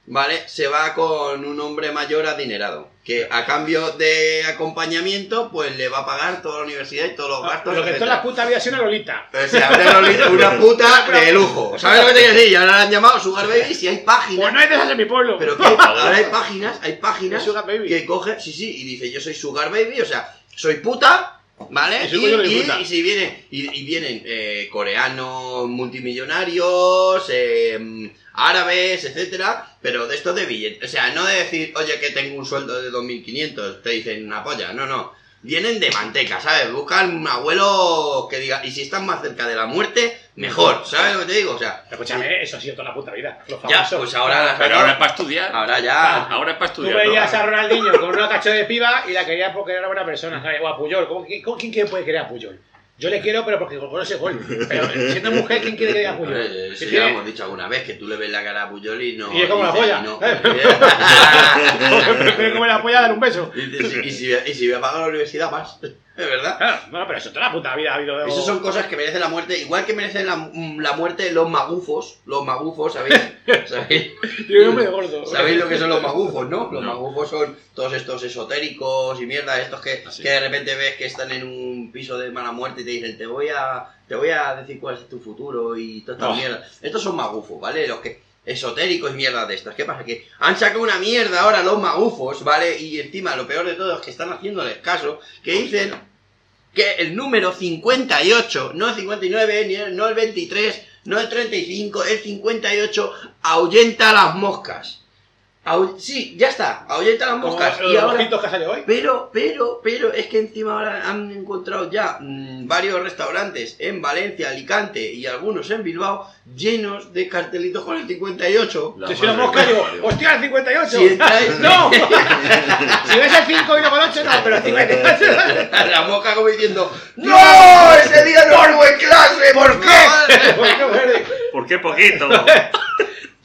Speaker 3: ¿vale? Se va con un hombre mayor adinerado. Que a cambio de acompañamiento, pues le va a pagar toda la universidad y todos los gastos.
Speaker 4: Lo que toda la puta vida ha sido una lolita.
Speaker 3: Una, lolita- una puta de lujo. ¿Sabes lo que te quiero decir? Y ahora la han llamado Sugar Baby si hay páginas.
Speaker 4: Pues no hay de esas en mi pueblo.
Speaker 3: Pero que ahora hay páginas, hay páginas
Speaker 4: De Sugar Baby.
Speaker 3: que coge, sí, sí, y dice yo soy Sugar Baby, o sea, soy puta, ¿vale?
Speaker 4: Y
Speaker 3: si viene, y, y vienen eh, coreanos multimillonarios, eh, árabes, etcétera, pero de estos de billetes, o sea, no de decir, oye, que tengo un sueldo de 2.500, te dicen una polla, no, no. Vienen de manteca, ¿sabes? Buscan un abuelo que diga, y si están más cerca de la muerte, mejor, ¿sabes lo que te digo? O sea,
Speaker 4: Escúchame, eso ha sido toda la puta vida. Los
Speaker 3: ya,
Speaker 4: famosos.
Speaker 3: pues ahora las
Speaker 5: Pero ahora es para estudiar.
Speaker 3: Ahora ya.
Speaker 5: Ahora es para
Speaker 4: Tú
Speaker 5: estudiar. ¿no?
Speaker 4: veías a Ronaldinho con una cacho de piba y la querías porque era buena persona. ¿sabes? O a Puyol. ¿Cómo, quién, cómo- quién puede querer a Puyol? Yo le quiero, pero porque conoce gol. Pero siendo mujer, ¿quién quiere querer a Puyol?
Speaker 3: Eh,
Speaker 4: Si
Speaker 3: Eso
Speaker 4: tiene-
Speaker 3: ya lo hemos dicho alguna vez, que tú le ves la cara a Puyol y no...
Speaker 4: Y es como la polla.
Speaker 3: no-
Speaker 4: Prefiero comer la polla dar un beso.
Speaker 3: y, dices, y si, y si me paga la universidad, más. Verdad.
Speaker 4: Claro, bueno, pero eso toda la puta vida ha habido.
Speaker 3: Esas son cosas que merecen la muerte, igual que merecen la, la muerte los magufos. Los magufos, ¿sabéis? ¿Sabéis?
Speaker 4: Tiene nombre de gordo.
Speaker 3: ¿Sabéis lo que son los magufos, no? Los
Speaker 5: No.
Speaker 3: magufos son todos estos esotéricos y mierda, estos que,
Speaker 5: Así.
Speaker 3: que de repente ves que están en un piso de mala muerte y te dicen, te voy a, te voy a decir cuál es tu futuro y toda esta
Speaker 4: Oh.
Speaker 3: mierda. Estos son magufos, ¿vale? Los que esotéricos y mierda de estas. ¿Qué pasa? Que han sacado una mierda ahora los magufos, ¿vale? Y encima lo peor de todo es que están haciéndoles caso, que dicen que el número 58, no el 59, ni el, no el 23, no el 35, el 58 ahuyenta a las moscas. Sí, ya está, ahuyenta las
Speaker 4: Como
Speaker 3: moscas.
Speaker 4: los
Speaker 3: Y ahora,
Speaker 4: mojitos que salido hoy.
Speaker 3: pero, pero, pero, es que encima ahora han encontrado ya mm, varios restaurantes en Valencia, Alicante y algunos en Bilbao llenos de cartelitos con el 58.
Speaker 5: La
Speaker 4: Que si una
Speaker 5: madre
Speaker 4: mosca
Speaker 5: que
Speaker 4: digo, hostia, el 58.
Speaker 3: Si entráis-
Speaker 4: ¡No! si ves el 5 y luego el 8, no, pero el 58.
Speaker 3: La mosca como diciendo, ¡No! ¡Ese día no estuve en clase! ¿Por qué?
Speaker 5: ¿Por qué poquito?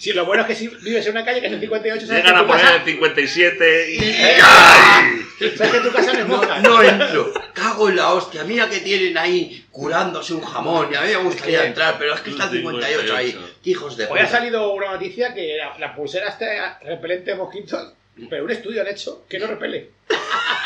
Speaker 4: Si lo bueno es que si vives en una calle que es el 58, sabes
Speaker 5: Llegan
Speaker 4: en
Speaker 5: a poner el
Speaker 4: casa,
Speaker 5: 57 y... ¡Ay!
Speaker 4: sabes que tu casa no es
Speaker 3: No, no entro. Cago en la hostia. Mira que tienen ahí curándose un jamón. Y a mí me gustaría
Speaker 4: Sí.
Speaker 3: entrar, pero es que está el 58 ahí.
Speaker 5: 58.
Speaker 3: Qué hijos de
Speaker 4: Hoy ha salido una noticia que la, la pulsera está repelente de mosquitos, pero un estudio han hecho que no repele.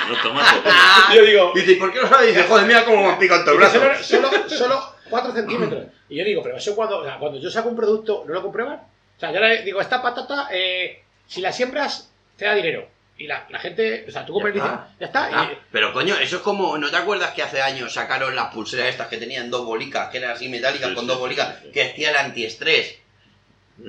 Speaker 5: No tomas.
Speaker 3: Ah,
Speaker 4: Yo digo,
Speaker 3: Dice, ¿y por qué no sabes? Dice, joder, mira cómo me han picado en todo el brazo.
Speaker 4: solo, solo, solo 4 centímetros. Y yo digo, pero eso cuando, o sea, cuando yo saco un producto, ¿no lo comprueban? O sea, yo le digo, esta patata, eh, si la siembras, te da dinero. Y la, la gente, o sea, tú compras y dices, ya está.
Speaker 3: Ah,
Speaker 4: y-
Speaker 3: pero coño, eso es como, ¿no te acuerdas que hace años sacaron las pulseras estas que tenían dos bolicas, que eran así metálicas
Speaker 5: Sí,
Speaker 3: con
Speaker 5: sí,
Speaker 3: dos bolicas,
Speaker 5: sí, sí.
Speaker 3: que hacía el antiestrés?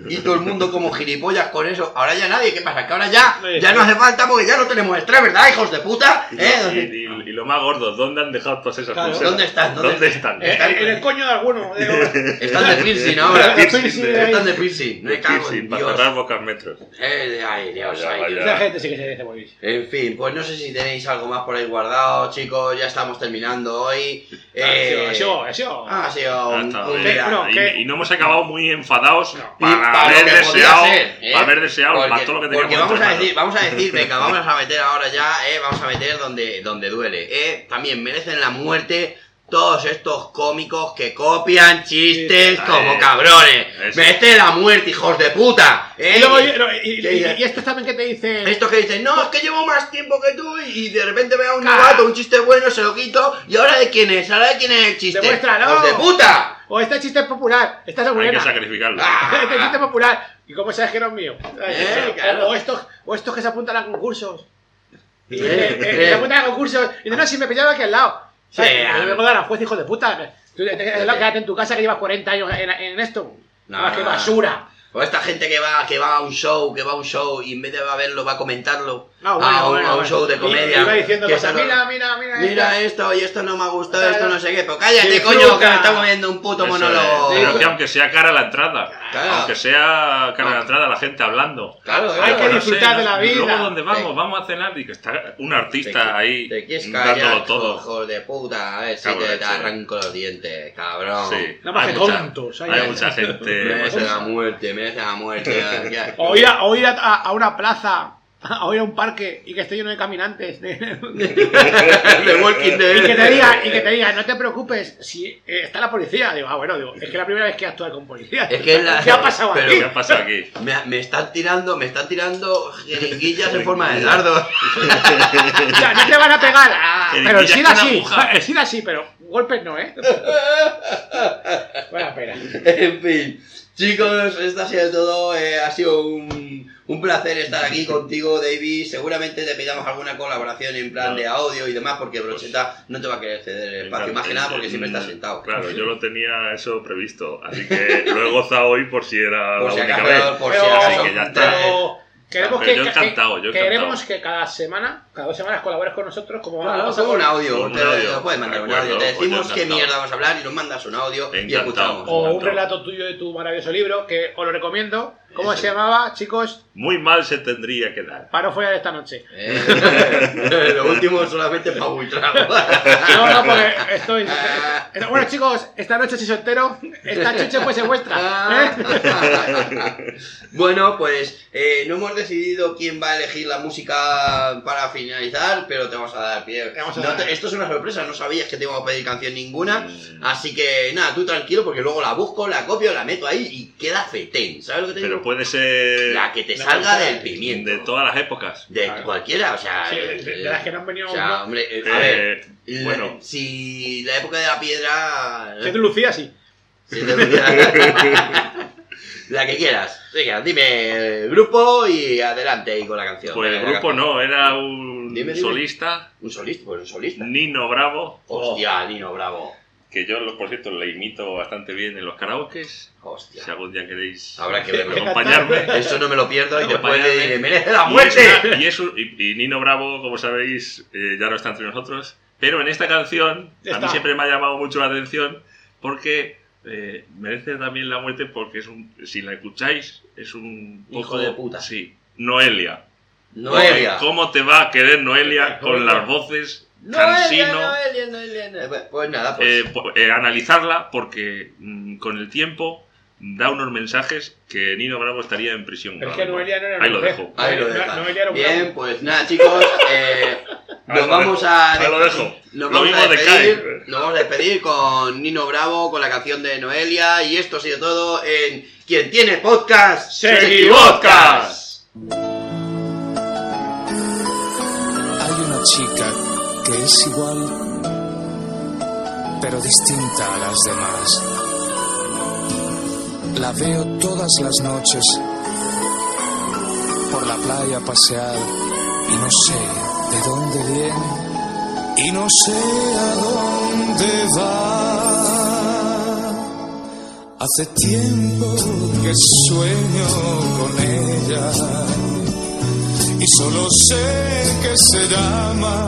Speaker 3: Y todo el mundo como gilipollas con eso. Ahora ya nadie, ¿qué pasa? Que ahora ya, ya no hace falta porque ya no tenemos estrés, ¿verdad, hijos de puta?
Speaker 5: Y,
Speaker 3: ¿Eh?
Speaker 5: lo- y- y- y lo más gordo, ¿dónde han dejado todas esas
Speaker 4: Claro.
Speaker 5: pulseras?
Speaker 3: ¿Dónde están? ¿Dónde
Speaker 5: ¿Dónde
Speaker 3: están?
Speaker 5: están?
Speaker 4: Eh, en el coño de alguno. digo,
Speaker 3: Están de piercing ahora.
Speaker 5: De
Speaker 4: piercing,
Speaker 5: de-
Speaker 3: Están de piercing. Me
Speaker 5: de
Speaker 3: cago
Speaker 5: piercing,
Speaker 3: en
Speaker 5: para
Speaker 3: Dios.
Speaker 5: cerrar bocas metros.
Speaker 3: Eh, ay, Dios,
Speaker 5: Vaya,
Speaker 3: ay. Dios.
Speaker 4: Esa gente sí que se dice muy bien.
Speaker 3: En fin, pues no sé si tenéis algo más por ahí guardado, chicos. Ya estamos terminando hoy. Eh,
Speaker 4: Ha sido, ha sido,
Speaker 3: ha
Speaker 4: ha sido.
Speaker 5: Ah,
Speaker 3: un, un día.
Speaker 4: bueno,
Speaker 5: y, no hemos acabado muy enfadados
Speaker 4: No.
Speaker 3: Y
Speaker 5: para,
Speaker 3: lo
Speaker 5: haber
Speaker 3: que
Speaker 5: deseado,
Speaker 3: ser, ¿eh?
Speaker 5: para haber deseado
Speaker 3: Porque-
Speaker 5: todo lo que teníamos
Speaker 3: Porque vamos a decir, vamos a decir, venga, vamos a meter ahora ya, eh, vamos a meter donde, donde duele, eh. También merecen la muerte todos estos cómicos que copian chistes
Speaker 5: Sí,
Speaker 3: como cabrones.
Speaker 5: eso.
Speaker 3: Merecen la muerte, hijos de puta. Eh.
Speaker 4: Y, luego, y, no, y-
Speaker 3: ¿Qué
Speaker 4: y- estos también que te dicen.
Speaker 3: Estos que dicen, no, es que llevo más tiempo que tú y de repente veo a un
Speaker 4: Claro.
Speaker 3: novato, un chiste bueno, se lo quito y ahora de quién es, ahora de quién es el chiste.
Speaker 4: Demuéstralo.
Speaker 3: ¡Hijos de puta!
Speaker 4: O este chiste es popular. Esta es
Speaker 5: Hay que
Speaker 4: buena.
Speaker 5: sacrificarlo.
Speaker 3: Ah.
Speaker 4: Este chiste es popular. ¿Y cómo sabes que no es mío?
Speaker 3: Eh, claro.
Speaker 4: o, estos, o estos que se apuntan a concursos. Y,
Speaker 3: Eh,
Speaker 4: eh, eh,
Speaker 3: eh.
Speaker 4: se apuntan a concursos. Y dicen, no, si me pillaba aquí al lado.
Speaker 3: Sí,
Speaker 4: ¿Sabes?
Speaker 3: a
Speaker 4: Me la juez, hijo de puta. Tú, eh, eh, quédate en tu casa que llevas 40 años en, en esto.
Speaker 3: No,
Speaker 4: Ah, qué basura.
Speaker 3: O esta gente que va, que va a un show, que va a un show y en vez de va a verlo, va a comentarlo.
Speaker 4: No, bueno,
Speaker 3: a un,
Speaker 4: bueno,
Speaker 3: a un
Speaker 4: bueno.
Speaker 3: show de comedia.
Speaker 4: Diciendo
Speaker 3: que
Speaker 4: cosas, mira, mira, mira.
Speaker 3: Mira
Speaker 4: esto".
Speaker 3: esto y esto no me ha gustado,
Speaker 4: Claro.
Speaker 3: esto no sé qué. Pues cállate,
Speaker 4: Disfruta.
Speaker 3: coño, que me estamos viendo un puto
Speaker 5: Eso
Speaker 3: monólogo.
Speaker 5: es. Pero que aunque sea cara la entrada,
Speaker 3: Claro.
Speaker 5: aunque sea cara
Speaker 3: No.
Speaker 5: la entrada, la gente hablando.
Speaker 3: Claro, claro.
Speaker 4: Hay que
Speaker 5: no
Speaker 4: disfrutar
Speaker 5: sé,
Speaker 4: de la
Speaker 5: no-
Speaker 4: vida.
Speaker 5: Luego, ¿dónde vamos? Vamos a cenar y que está un artista ahí
Speaker 3: Te quieres
Speaker 5: dándolo
Speaker 3: callar,
Speaker 5: todo.
Speaker 3: hijo de puta. A ver si
Speaker 5: Cabrón,
Speaker 3: te, te arranco los dientes, cabrón.
Speaker 5: Sí.
Speaker 4: Más
Speaker 5: Hay mucha-
Speaker 4: tontos, hay-
Speaker 5: Hay mucha gente.
Speaker 3: Merece la muerte, merece la muerte.
Speaker 4: O ir, a, o ir a, a- a una plaza, o ir a un parque y que esté lleno de caminantes. de-
Speaker 3: Walking Dead.
Speaker 4: y que te diga, y que te diga, no te preocupes, si eh, está la policía. Digo, ah, bueno, digo, es que la primera vez que actúa con policía.
Speaker 3: Es que es la-
Speaker 4: ¿Qué ha pasado
Speaker 3: pero-
Speaker 4: aquí?
Speaker 5: ¿Qué ha pasado aquí?
Speaker 3: Me, me están tirando, me están tirando jeringuillas en forma de dardo.
Speaker 4: O sea, no te van a pegar. ah, pero el SIDA sí. El SIDA sí, pero golpes no, ¿eh? Buena pena.
Speaker 3: En fin, chicos, esto ha sido todo. eh, ha sido un, un placer estar aquí contigo, David. Seguramente te pidamos alguna colaboración en plan
Speaker 5: No.
Speaker 3: de audio y demás, porque Brocheta no te va a querer ceder el espacio. Más que nada porque siempre estás sentado.
Speaker 5: Claro, yo lo tenía eso previsto, así que lo he gozado hoy por si era
Speaker 3: Por
Speaker 5: la
Speaker 3: si
Speaker 5: única
Speaker 3: acaso,
Speaker 5: vez.
Speaker 3: por si acaso.
Speaker 5: que ya está.
Speaker 4: Queremos
Speaker 5: Pero
Speaker 4: que,
Speaker 5: yo encantado, yo
Speaker 4: queremos
Speaker 5: encantado.
Speaker 4: que cada semana, cada dos semanas colabores con nosotros como
Speaker 3: Claro,
Speaker 4: vamos a
Speaker 3: solo un audio,
Speaker 5: un
Speaker 3: te,
Speaker 5: audio.
Speaker 3: te puedes mandar un
Speaker 5: De acuerdo,
Speaker 3: audio. Te
Speaker 5: pues yo
Speaker 3: decimos qué mierda vamos a hablar y nos mandas un audio y
Speaker 5: Encantado.
Speaker 3: escuchamos.
Speaker 4: O un relato tuyo de tu maravilloso libro, que os lo recomiendo. ¿Cómo se llamaba, chicos?
Speaker 5: Muy mal se tendría que dar.
Speaker 4: Paro fuera de esta noche.
Speaker 3: Eh, lo último solamente para un trago.
Speaker 4: No, no, porque estoy. Bueno, chicos, esta noche soy soltero. Esta chuche puede ser vuestra. ¿eh?
Speaker 3: bueno, pues eh, no hemos decidido quién va a elegir la música para finalizar, pero te vamos a dar pie.
Speaker 4: A
Speaker 3: No te- esto es una sorpresa, no sabías que te iba a pedir canción ninguna.
Speaker 5: Mm.
Speaker 3: Así que nada, tú tranquilo, porque luego la busco, la copio, la meto ahí y queda fetén. ¿Sabes lo que te
Speaker 5: Pero puede ser
Speaker 3: La que te
Speaker 4: La
Speaker 3: salga del pimiento.
Speaker 5: de todas las épocas.
Speaker 3: De
Speaker 4: Claro.
Speaker 3: cualquiera, o sea.
Speaker 4: Sí, de, de- de las que no han venido.
Speaker 3: O sea,
Speaker 4: ¿no?
Speaker 3: hombre, eh, a ver.
Speaker 5: Eh, bueno,
Speaker 3: Si la época de la piedra.
Speaker 4: Que te lucía sí.
Speaker 3: si te la que quieras. Venga, dime el grupo y adelante ahí con la canción.
Speaker 5: pues el grupo no, era un
Speaker 3: Dime, dime.
Speaker 5: solista,
Speaker 3: Un solista, pues un solista.
Speaker 5: Nino Bravo,
Speaker 3: Hostia, Nino, bravo.
Speaker 5: Que yo, por cierto, le imito bastante bien en los karaokes.
Speaker 3: Hostia.
Speaker 5: Si algún día queréis
Speaker 3: Habrá que verlo.
Speaker 5: acompañarme.
Speaker 3: Eso no me lo pierdo y después le merece la
Speaker 5: Y
Speaker 3: muerte.
Speaker 5: Y, es un- y- y Nino Bravo, como sabéis, eh, ya no está entre nosotros. Pero en esta canción, a mí siempre me ha llamado mucho la atención porque eh, merece también la muerte porque es un, si la escucháis, es un
Speaker 3: Hijo
Speaker 5: poco-
Speaker 3: de puta.
Speaker 5: Sí, Noelia.
Speaker 3: Noelia.
Speaker 5: ¿Cómo te va a querer Noelia con las voces cansino?
Speaker 3: Noelia, Noelia, Noelia. Pues nada, pues.
Speaker 5: Eh, po- eh, analizarla porque mm, con el tiempo da unos mensajes que Nino Bravo estaría en prisión.
Speaker 4: Pero es que Noelia no era
Speaker 5: Ahí lo dejo.
Speaker 3: Ahí lo
Speaker 4: un
Speaker 3: Bien,
Speaker 4: bravo.
Speaker 3: pues nada, chicos. eh, nos vamos
Speaker 5: dejo.
Speaker 3: a.
Speaker 5: Ahí lo dejo.
Speaker 3: Nos
Speaker 5: Lo
Speaker 3: vamos, a despedir, nos vamos a despedir con Nino Bravo, con la canción de Noelia. Y esto ha sido todo en Quien tiene podcast
Speaker 4: Se
Speaker 3: equivoca.
Speaker 7: Hay una chica es igual, pero distinta a las demás. La veo todas las noches por la playa pasear y no sé de dónde viene y no sé a dónde va. Hace tiempo que sueño con ella y solo sé que se llama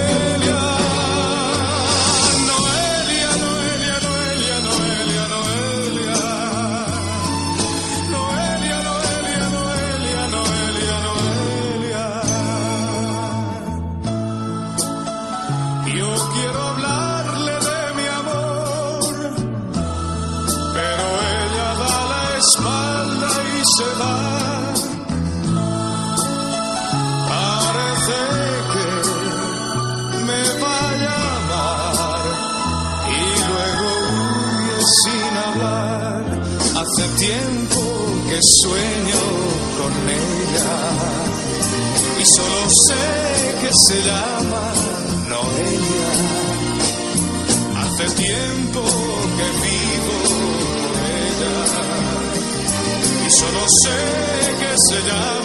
Speaker 7: Se llama Noelia. Hace tiempo que vivo por ella y solo sé que se llama